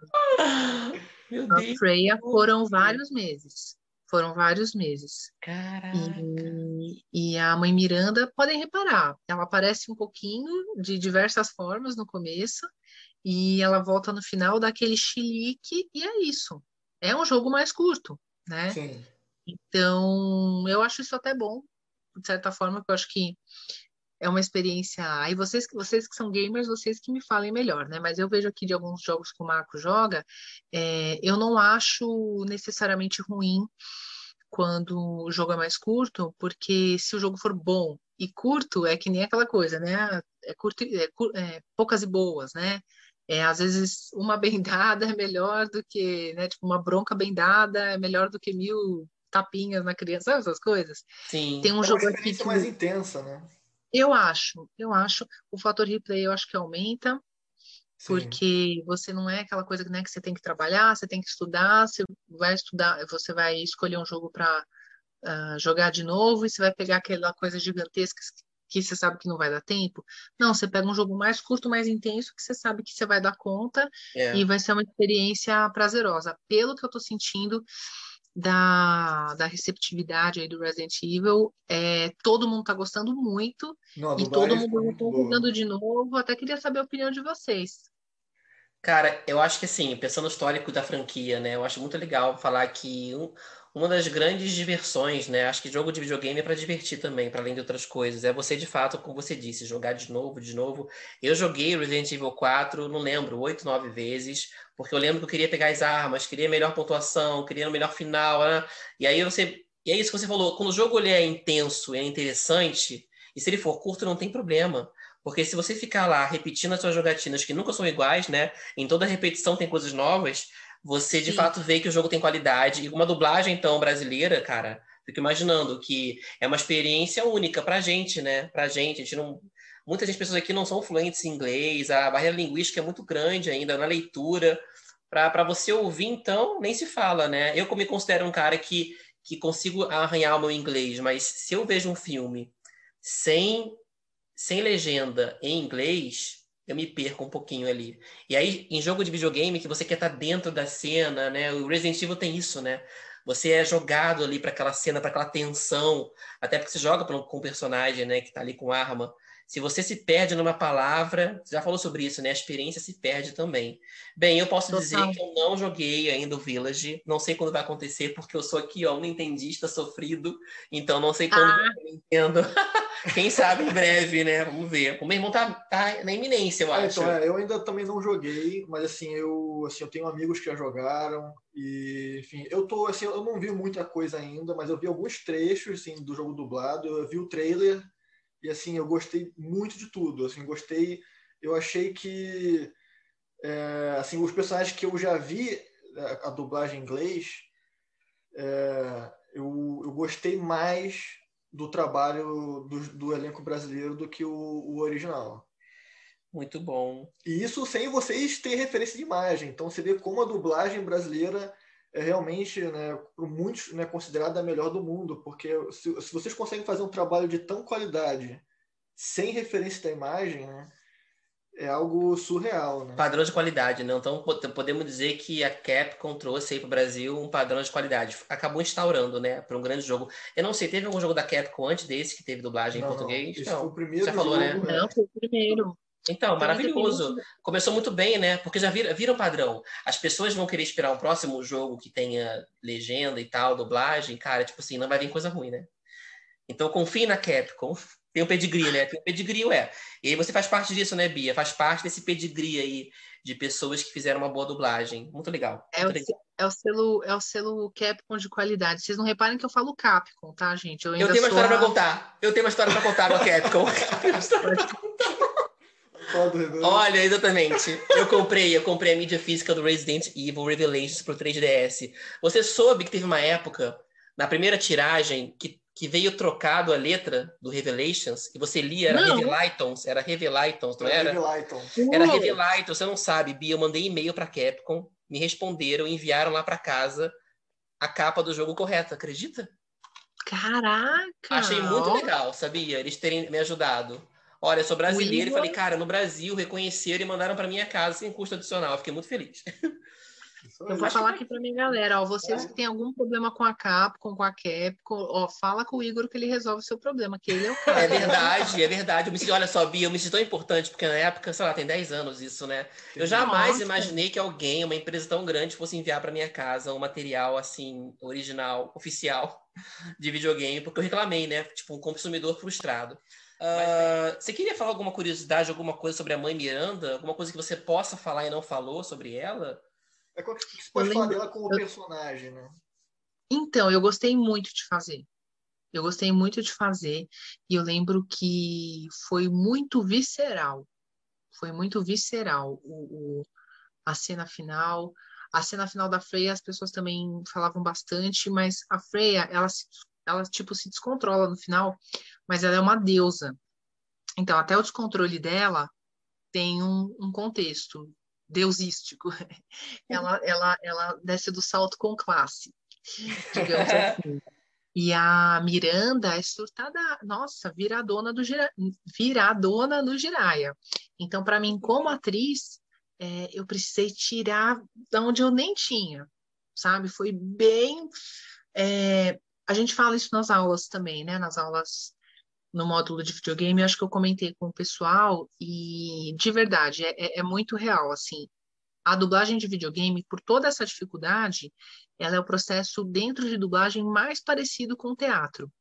Meu a Deus. Freya foram vários meses. Foram vários meses. Caraca. E, e, a mãe Miranda, podem reparar, ela aparece um pouquinho de diversas formas no começo, e ela volta no final daquele chilique, e é isso. É um jogo mais curto, né? Sim. Então, eu acho isso até bom, de certa forma, que eu acho que é uma experiência. Aí vocês, vocês que são gamers, vocês que me falem melhor, né? Mas eu vejo aqui de alguns jogos que o Marco joga, é, eu não acho necessariamente ruim quando o jogo é mais curto, porque se o jogo for bom e curto, é que nem aquela coisa, né? É, curto, é, é poucas e boas, né? É, às vezes uma bem dada é melhor do que, né? Tipo, uma bronca bem dada é melhor do que mil tapinhas na criança, sabe essas coisas? Sim. Tem um é jogo aqui que... mais intensa, né? Eu acho, eu acho. O fator replay eu acho que aumenta. porque você não é aquela coisa né, que você tem que trabalhar, você tem que estudar, você vai estudar, você vai escolher um jogo para uh, ah, jogar de novo e você vai pegar aquela coisa gigantesca que você sabe que não vai dar tempo. Não, você pega um jogo mais curto, mais intenso, que você sabe que você vai dar conta é. e vai ser uma experiência prazerosa. Pelo que eu estou sentindo da, da receptividade aí do Resident Evil, é, todo mundo está gostando muito não, e todo mundo está jogando de novo. Até queria saber a opinião de vocês. Cara, eu acho que assim, pensando no histórico da franquia, né? Eu acho muito legal falar que um, uma das grandes diversões, né? Acho que jogo de videogame é para divertir também, para além de outras coisas. É você, de fato, como você disse, jogar de novo, de novo. Eu joguei Resident Evil 4, não lembro, oito, nove vezes, porque eu lembro que eu queria pegar as armas, queria melhor pontuação, queria o melhor final, né? E aí você. E é isso que você falou, quando o jogo ele é intenso, é interessante, e se ele for curto, não tem problema. Porque se você ficar lá repetindo as suas jogatinas que nunca são iguais, né? Em toda repetição tem coisas novas, você de Sim. fato vê que o jogo tem qualidade. E uma dublagem, então, brasileira, cara, fico imaginando que é uma experiência única pra gente, né? Pra gente. A gente não. Muitas das pessoas aqui não são fluentes em inglês, a barreira linguística é muito grande ainda na leitura. Para você ouvir, então, nem se fala, né? Eu, como me considero um cara que, que consigo arranhar o meu inglês, mas se eu vejo um filme sem, sem legenda em inglês, eu me perco um pouquinho ali. E aí, em jogo de videogame, que você quer estar dentro da cena, né? O Resident Evil tem isso, né? Você é jogado ali para aquela cena, para aquela tensão, até porque você joga com um personagem, né, que está ali com arma. Se você se perde numa palavra, você já falou sobre isso, né? A experiência se perde também. Bem, eu posso Total. dizer que eu não joguei ainda o Village, não sei quando vai acontecer, porque eu sou aqui, ó, um nintendista sofrido, então não sei quando ah. eu entendo. Quem sabe em breve, né? Vamos ver. O meu irmão tá, tá na iminência, eu é, acho. Então, é, eu ainda também não joguei, mas assim, eu, assim, eu tenho amigos que já jogaram e, enfim, eu tô, assim, eu não vi muita coisa ainda, mas eu vi alguns trechos, assim, do jogo dublado, eu vi o trailer e assim eu gostei muito de tudo assim gostei eu achei que é, assim os personagens que eu já vi a, a dublagem em inglês é, eu, eu gostei mais do trabalho do, do elenco brasileiro do que o, o, original. Muito bom. E isso sem vocês ter referência de imagem. Então você vê como a dublagem brasileira é realmente, né, por muitos, né, considerada a melhor do mundo, porque se, se, vocês conseguem fazer um trabalho de tão qualidade sem referência da imagem, né, é algo surreal, né? Padrão de qualidade, né? Então podemos dizer que a Capcom trouxe aí para o Brasil um padrão de qualidade. Acabou instaurando, né, para um grande jogo. Eu não sei, teve algum jogo da Capcom antes desse que teve dublagem não, em português? Não, esse não. foi o primeiro Já falou, né? jogo, né? Não, foi o primeiro. Então, maravilhoso. Começou muito bem, né? Porque já viram, viram padrão. As pessoas vão querer esperar um próximo jogo que tenha legenda e tal, dublagem, cara, tipo assim, não vai vir coisa ruim, né? Então confie na Capcom. Tem o pedigree, né? Tem o pedigree, ué. E aí você faz parte disso, né, Bia? Faz parte desse pedigree aí de pessoas que fizeram uma boa dublagem. Muito legal. É, muito o, legal. é o, selo, é o selo Capcom de qualidade. Vocês não reparem que eu falo Capcom, tá, gente? Eu, eu tenho uma história a... pra contar. Eu tenho uma história pra contar com a Capcom. Olha, exatamente. Eu comprei, eu comprei a mídia física do Resident Evil Revelations pro 3DS. Você soube que teve uma época, na primeira tiragem, que, que veio trocado a letra do Revelations, e você lia, era Revelaitons, era Revelaitons, não era? Revelaitons. Era Revelaitons, você não sabe, Bia, eu mandei e-mail pra Capcom, me responderam, enviaram lá pra casa a capa do jogo correta, acredita? Caraca! Achei muito legal, sabia? Eles terem me ajudado. Olha, eu sou brasileiro e falei, cara, no Brasil reconheceram e mandaram para minha casa sem custo adicional. Eu fiquei muito feliz. Eu vou falar aqui para minha galera, ó, vocês é. que têm algum problema com a Capcom, com a Capcom, ó, fala com o Igor que ele resolve o seu problema, que ele é o cara. É verdade, é verdade. Eu me senti, olha só, Bia, eu me senti tão importante, porque na época, sei lá, tem 10 anos isso, né? Eu jamais Nossa. imaginei que alguém, uma empresa tão grande, fosse enviar para minha casa um material, assim, original, oficial, de videogame, porque eu reclamei, né? Tipo, um consumidor frustrado. Uh, você queria falar alguma curiosidade, alguma coisa sobre a mãe Miranda? Alguma coisa que você possa falar e não falou sobre ela? É, o que você pode falar dela como personagem, né? Então, eu gostei muito de fazer. Eu gostei muito de fazer. E eu lembro que foi muito visceral. Foi muito visceral o, o a cena final. A cena final da Freya, as pessoas também falavam bastante, mas a Freya, ela, ela tipo, se descontrola no final, mas ela é uma deusa. Então, até o descontrole dela tem um, um contexto deusístico. Ela, ela, ela desce do salto com classe, digamos assim. E a Miranda é surtada, nossa, viradona do gira, viradona no Giraia. Então, para mim, como atriz, é, eu precisei tirar da onde eu nem tinha, sabe? Foi bem. É, a gente fala isso nas aulas também, né? Nas aulas no módulo de videogame, eu acho que eu comentei com o pessoal e de verdade é, é, é muito real assim. A dublagem de videogame, por toda essa dificuldade, ela é o processo dentro de dublagem mais parecido com o teatro.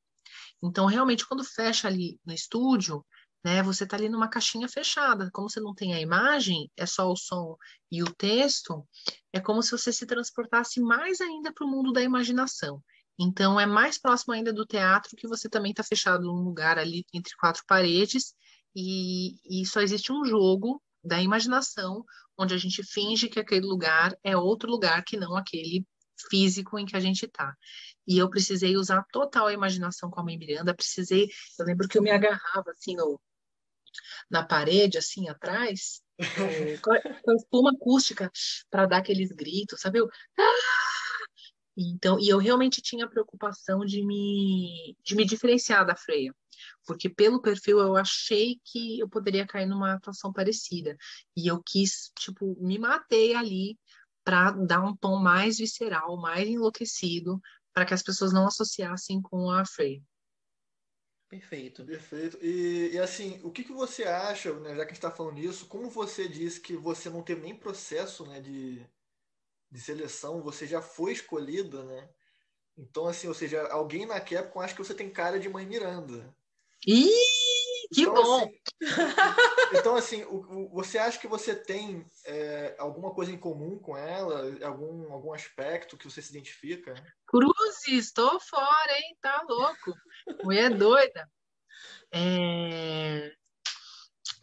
Então, realmente, quando fecha ali no estúdio, né, você está ali numa caixinha fechada. Como você não tem a imagem, é só o som e o texto, é como se você se transportasse mais ainda para o mundo da imaginação. Então, é mais próximo ainda do teatro que você também está fechado num lugar ali entre quatro paredes e, e só existe um jogo da imaginação onde a gente finge que aquele lugar é outro lugar que não aquele físico em que a gente está. E eu precisei usar total a imaginação com a mãe Miranda, precisei, eu lembro que eu me agarrava assim no, na parede, assim, atrás, com, a espuma acústica, para dar aqueles gritos, sabe? Eu, ah! Então, e eu realmente tinha preocupação de me, de me diferenciar da Freia, porque pelo perfil eu achei que eu poderia cair numa atuação parecida. E eu quis, tipo, me matei ali para dar um tom mais visceral, mais enlouquecido, para que as pessoas não associassem com a Freia. Perfeito. Perfeito. E, e, assim, o que, que você acha, né, já que a gente está falando nisso, como você disse que você não teve nem processo né, de, de seleção, você já foi escolhida, né? Então, assim, ou seja, alguém na Capcom acha que você tem cara de mãe Miranda. Ih, que então, bom! Assim, então, assim, o, o, você acha que você tem é, alguma coisa em comum com ela? Algum, algum aspecto que você se identifica? Cruzes, estou fora, hein? Tá louco. Mulher doida. É...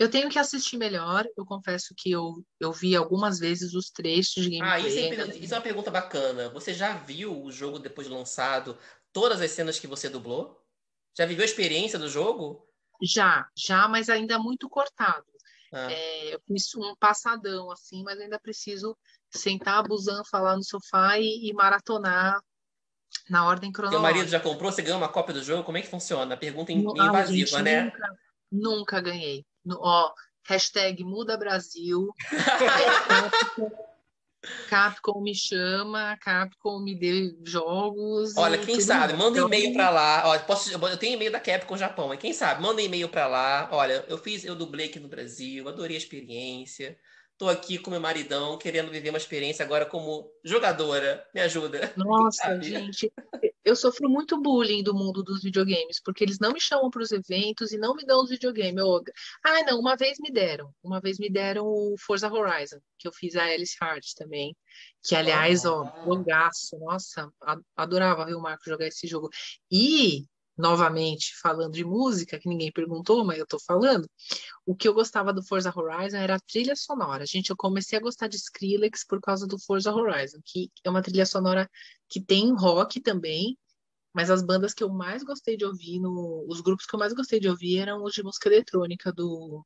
Eu tenho que assistir melhor. Eu confesso que eu, eu vi algumas vezes os trechos de gameplay. Ah, isso é, isso é uma pergunta bacana. Você já viu o jogo depois de lançado? Todas as cenas que você dublou? Já viveu a experiência do jogo? Já, já, mas ainda muito cortado. Ah. É, eu fiz um passadão, assim, mas ainda preciso sentar abusando, falar no sofá e, e maratonar na ordem cronológica. Seu marido já comprou? Você ganhou uma cópia do jogo? Como é que funciona? Pergunta invasiva, gente, né? Nunca, nunca ganhei. No, ó, hashtag Muda Brasil. Capcom me chama, Capcom me dê jogos. Olha, quem sabe, manda um e-mail para lá. Olha, posso, eu tenho e-mail da Capcom Japão, mas quem sabe, manda um e-mail para lá. Olha, eu fiz, eu dublei aqui no Brasil, adorei a experiência. Tô aqui com meu maridão, querendo viver uma experiência agora como jogadora. Me ajuda. Nossa, gente, eu sofro muito bullying do mundo dos videogames, porque eles não me chamam para os eventos e não me dão os videogames. Eu... Ah, não, uma vez me deram. Uma vez me deram o Forza Horizon, que eu fiz a Alice Hard também. Que, aliás, oh. ó, jogaço. Nossa, adorava ver o Marco jogar esse jogo. E novamente falando de música, que ninguém perguntou, mas eu tô falando, o que eu gostava do Forza Horizon era a trilha sonora. Gente, eu comecei a gostar de Skrillex por causa do Forza Horizon, que é uma trilha sonora que tem rock também, mas as bandas que eu mais gostei de ouvir, no, os grupos que eu mais gostei de ouvir eram os de música eletrônica do,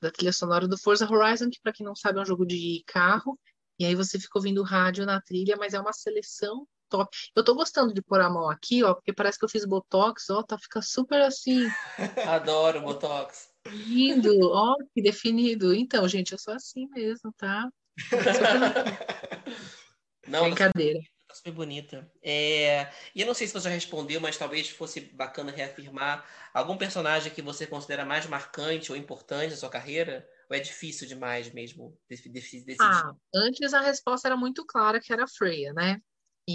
da trilha sonora do Forza Horizon, que para quem não sabe é um jogo de carro, e aí você fica ouvindo rádio na trilha, mas é uma seleção top. Eu tô gostando de pôr a mão aqui, ó, porque parece que eu fiz botox, ó, tá fica super assim. Adoro botox. Lindo, ó, que definido. Então, gente, eu sou assim mesmo, tá? Não, Brincadeira. Tá super bonita. É... E eu não sei se você já respondeu, mas talvez fosse bacana reafirmar algum personagem que você considera mais marcante ou importante na sua carreira? Ou é difícil demais mesmo decidir? Ah, antes a resposta era muito clara, que era a Freya, né?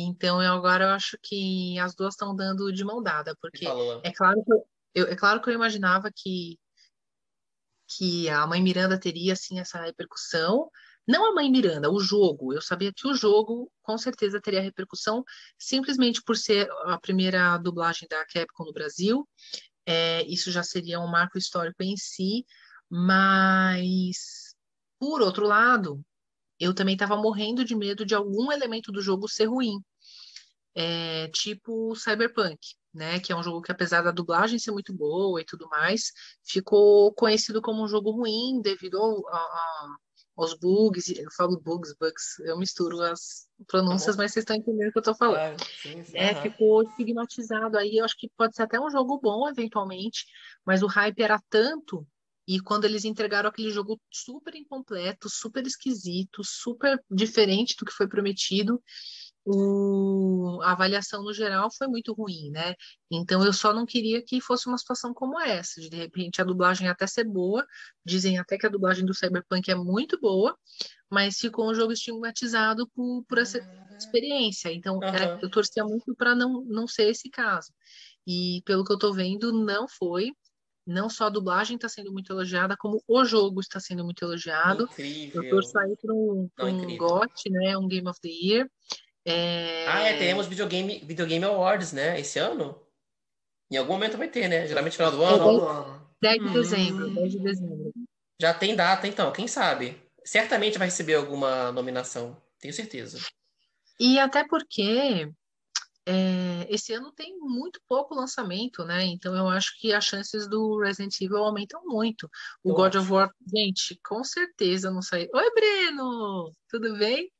Então, eu agora eu acho que as duas estão dando de mão dada, porque é claro que eu, é claro que eu imaginava que que a mãe Miranda teria assim essa repercussão, não a mãe Miranda, o jogo. Eu sabia que o jogo com certeza teria repercussão, simplesmente por ser a primeira dublagem da Capcom no Brasil. É, isso já seria um marco histórico em si, mas por outro lado, eu também estava morrendo de medo de algum elemento do jogo ser ruim, é, tipo Cyberpunk. né? Que é um jogo que, apesar da dublagem ser muito boa e tudo mais, ficou conhecido como um jogo ruim devido ao, a, a, aos bugs. Eu falo bugs, bugs, eu misturo as pronúncias, tá mas vocês estão entendendo o que eu estou falando. Ah, sim, sim, é, ficou estigmatizado aí. Eu acho que pode ser até um jogo bom, eventualmente, mas o hype era tanto. E quando eles entregaram aquele jogo super incompleto, super esquisito, super diferente do que foi prometido, o, a avaliação no geral foi muito ruim, né? Então eu só não queria que fosse uma situação como essa, de, de repente a dublagem até ser boa, dizem até que a dublagem do Cyberpunk é muito boa, mas ficou um jogo estigmatizado por, por essa experiência. Então uhum. eu torcia muito para não, não ser esse caso. E pelo que eu estou vendo, não foi. Não só a dublagem está sendo muito elogiada, como o jogo está sendo muito elogiado. Incrível. Eu torço aí para um, um GOT, né? Um Game of the Year. É... Ah, é, teremos videogame, videogame Awards, né? Esse ano? Em algum momento vai ter, né? Geralmente final do ano. 10 de dezembro, 10 de dezembro. Já tem data, então, quem sabe? Certamente vai receber alguma nominação, tenho certeza. E até porque é, esse ano tem muito pouco lançamento, né? Então eu acho que as chances do Resident Evil aumentam muito. O God of War, gente, com certeza não sai. Oi, Breno! Tudo bem?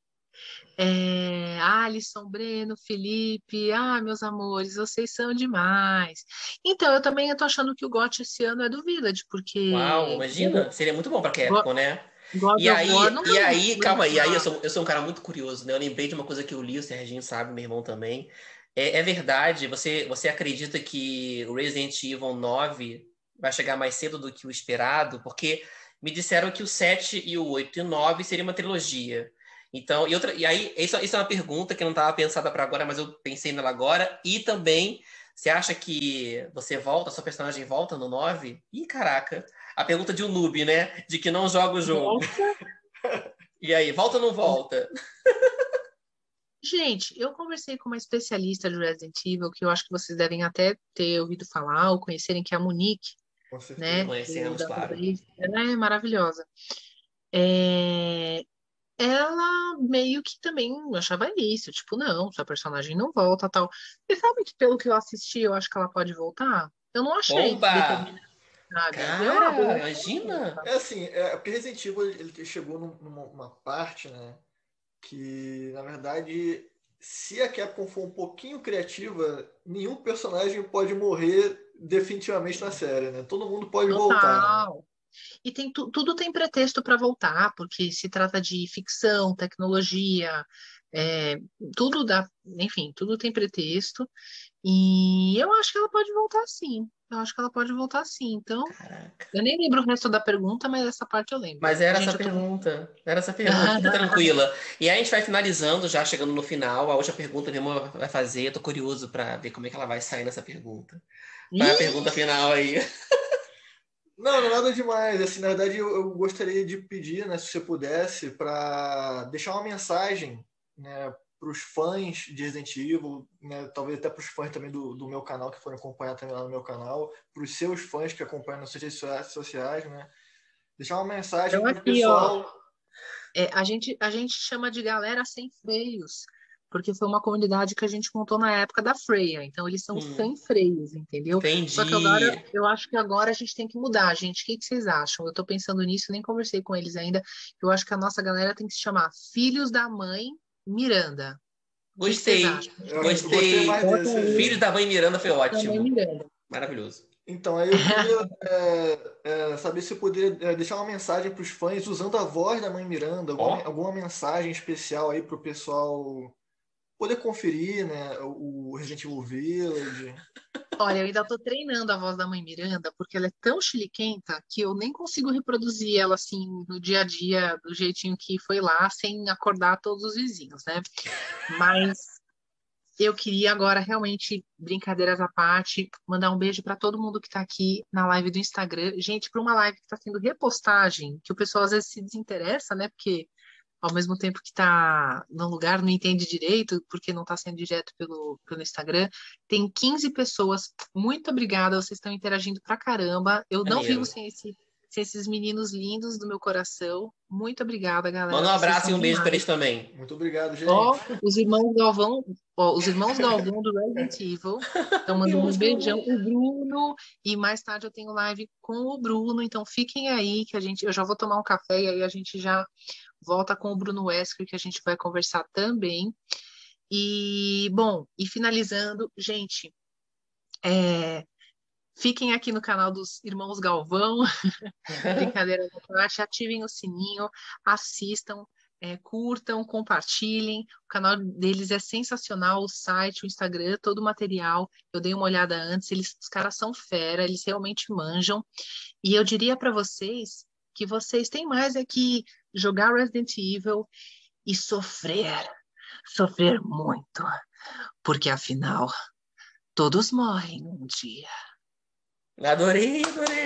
É, Alisson, Breno, Felipe, ah, meus amores, vocês são demais. Então, eu também estou achando que o GOT esse ano é do Village, porque. Uau, imagina, seria muito bom para Capcom, né? God e aí, e aí, calma aí, aí eu sou, eu sou um cara muito curioso, né? Eu lembrei de uma coisa que eu li, o Serginho sabe, meu irmão também. É, é verdade, você, você acredita que o Resident Evil 9 vai chegar mais cedo do que o esperado? Porque me disseram que o 7 e o 8 e o 9 seria uma trilogia. Então, e, outra, e aí, isso, isso é uma pergunta que não estava pensada para agora, mas eu pensei nela agora. E também, você acha que você volta, sua personagem volta no 9? Ih, caraca. A pergunta de um noob, né? De que não joga o jogo. e aí, volta ou não volta? Gente, eu conversei com uma especialista de Resident Evil, que eu acho que vocês devem até ter ouvido falar ou conhecerem, que é a Monique. Com certeza. Né? Conhecemos, claro. Ela é maravilhosa. É, ela meio que também achava isso, tipo, não, sua personagem não volta, tal. E sabe que pelo que eu assisti, eu acho que ela pode voltar? Eu não achei. Bomba! Cara, imagina! É assim, é, porque Resident Evil ele chegou numa parte, né, que na verdade, se a Capcom for um pouquinho criativa, nenhum personagem pode morrer definitivamente na série, né? Todo mundo pode Total. voltar. Né? E tem, tudo tem pretexto para voltar, porque se trata de ficção, tecnologia, é, tudo dá, enfim, tudo tem pretexto. E eu acho que ela pode voltar sim. Eu acho que ela pode voltar sim. Então, Caraca. eu nem lembro o resto da pergunta, mas essa parte eu lembro. Mas era essa pergunta. Tô... Era essa pergunta, tranquila. E aí a gente vai finalizando, já chegando no final. A última pergunta minha vai fazer. Eu tô curioso para ver como é que ela vai sair nessa pergunta. Vai a pergunta final aí. Não, não nada demais. Assim, na verdade, eu, eu gostaria de pedir, né, se você pudesse, para deixar uma mensagem né, para os fãs de Resident Evil, né, talvez até para os fãs também do, do meu canal, que foram acompanhar também lá no meu canal, para os seus fãs que acompanham nas redes sociais, né? Deixar uma mensagem então, para o pessoal. é, a, gente, a gente chama de galera sem freios porque foi uma comunidade que a gente montou na época da Freia. Então, eles são hum. sem freios, entendeu? Entendi. Só que agora, eu acho que agora a gente tem que mudar, gente. O que, que vocês acham? Eu tô pensando nisso, nem conversei com eles ainda. Eu acho que a nossa galera tem que se chamar Filhos da Mãe Miranda. Gostei. Gostei. Gostei. Filhos da Mãe Miranda foi ótimo. Miranda. Maravilhoso. Então, aí eu queria é, é, saber se eu poderia é, deixar uma mensagem para os fãs usando a voz da Mãe Miranda, alguma, oh. alguma mensagem especial aí para o pessoal poder conferir, né, o Resident Evil Village. Olha, eu ainda estou treinando a voz da mãe Miranda, porque ela é tão chiliquenta que eu nem consigo reproduzir ela assim no dia a dia, do jeitinho que foi lá, sem acordar todos os vizinhos, né? Mas eu queria agora realmente, brincadeiras à parte, mandar um beijo para todo mundo que está aqui na live do Instagram. Gente, para uma live que está sendo repostagem, que o pessoal às vezes se desinteressa, né? Porque ao mesmo tempo que está no lugar, não entende direito, porque não está sendo direto pelo, pelo Instagram. Tem 15 pessoas. Muito obrigada, vocês estão interagindo pra caramba. Eu não vivo sem esse, sem esses meninos lindos do meu coração. Muito obrigada, galera. Manda um abraço e um beijo para eles também. Muito obrigado, gente. Ó, os irmãos Galvão, ó, os irmãos Galvão do Resident Evil estão mandando um beijão. O Bruno, e mais tarde eu tenho live com o Bruno, então fiquem aí que a gente, eu já vou tomar um café e aí a gente já volta com o Bruno Wesker que a gente vai conversar também. E bom, e finalizando, gente, é, Fiquem aqui no canal dos Irmãos Galvão, brincadeira da parte, ativem o sininho, assistam, é, curtam, compartilhem. O canal deles é sensacional, o site, o Instagram, todo o material. Eu dei uma olhada antes, eles, os caras são fera, eles realmente manjam. E eu diria para vocês que vocês têm mais é que jogar Resident Evil e sofrer, sofrer muito, porque afinal todos morrem um dia. Adorei, adorei.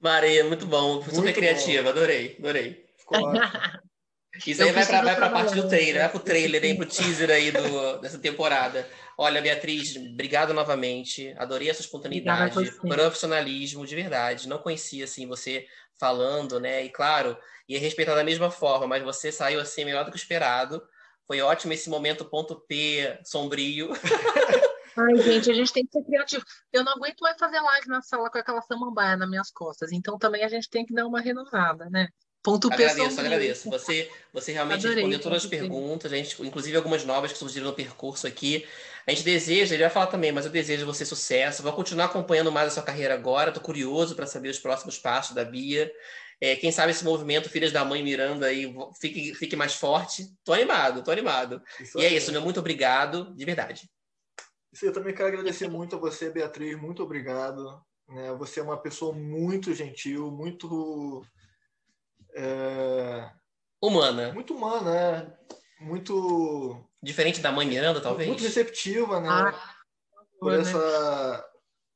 Maria, muito bom. Muito super criativa, adorei, adorei. Isso aí vai para vai a parte do trailer, vai pro trailer, aí, pro teaser aí do, dessa temporada. Olha, Beatriz, obrigado novamente. Adorei essa espontaneidade, profissionalismo, de verdade. Não conhecia assim você falando, né? E claro, ia respeitar da mesma forma, mas você saiu assim melhor do que esperado. Foi ótimo esse momento ponto P sombrio. Ai, gente, a gente tem que ser criativo. Eu não aguento mais fazer live na sala com aquela samambaia nas minhas costas. Então também a gente tem que dar uma renovada, né? Ponto agradeço, agradeço. Você, você realmente Adorei, respondeu todas as perguntas, a gente, inclusive algumas novas que surgiram no percurso aqui. A gente deseja, ele vai falar também, mas eu desejo você sucesso. Vou continuar acompanhando mais a sua carreira agora. Estou curioso para saber os próximos passos da Bia. É, quem sabe esse movimento Filhas da Mãe Miranda aí fique, fique mais forte. Tô animado, tô animado. Isso e é isso, meu muito obrigado, de verdade. Eu também quero agradecer muito a você, Beatriz. Muito obrigado. Né? Você é uma pessoa muito gentil, muito. É... Humana. Muito humana, né? Muito. Diferente da mãe Miranda, talvez? Muito receptiva, né? Ah, por essa.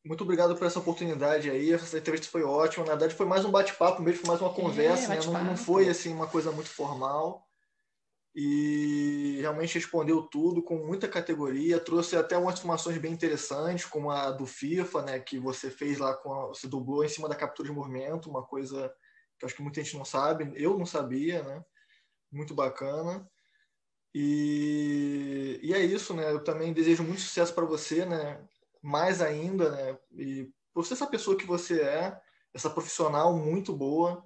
Muito obrigado por essa oportunidade aí. Essa entrevista foi ótima. Na verdade, foi mais um bate-papo mesmo, foi mais uma é, conversa, é, né? não, não foi assim uma coisa muito formal e realmente respondeu tudo com muita categoria, trouxe até umas informações bem interessantes, como a do FIFA, né, que você fez lá com a, você dublou em cima da captura de movimento, uma coisa que acho que muita gente não sabe, eu não sabia, né? Muito bacana. E, e é isso, né? Eu também desejo muito sucesso para você, né? Mais ainda, né? E por ser essa pessoa que você é, essa profissional muito boa,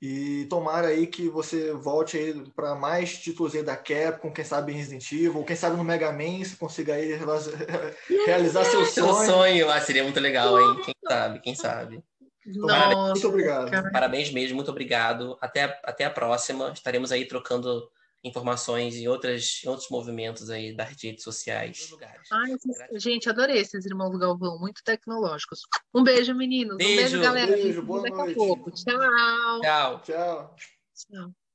e tomara aí que você volte aí para mais títulos aí da Capcom, quem sabe em Resident Evil, ou quem sabe no Mega Man, se consiga aí realizar seu sonho. Seu sonho, ah, seria muito legal, hein? Quem sabe, quem sabe. Nossa, muito obrigado. Parabéns mesmo, muito obrigado. Até, até a próxima. Estaremos aí trocando informações em, outras, em outros movimentos aí das redes sociais. Ai, gente, adorei esses irmãos Galvão, muito tecnológicos. Um beijo, meninos. Beijo. Um beijo, galera. Beijo, boa Daqui noite. a pouco. Tchau. Tchau. Tchau. Tchau.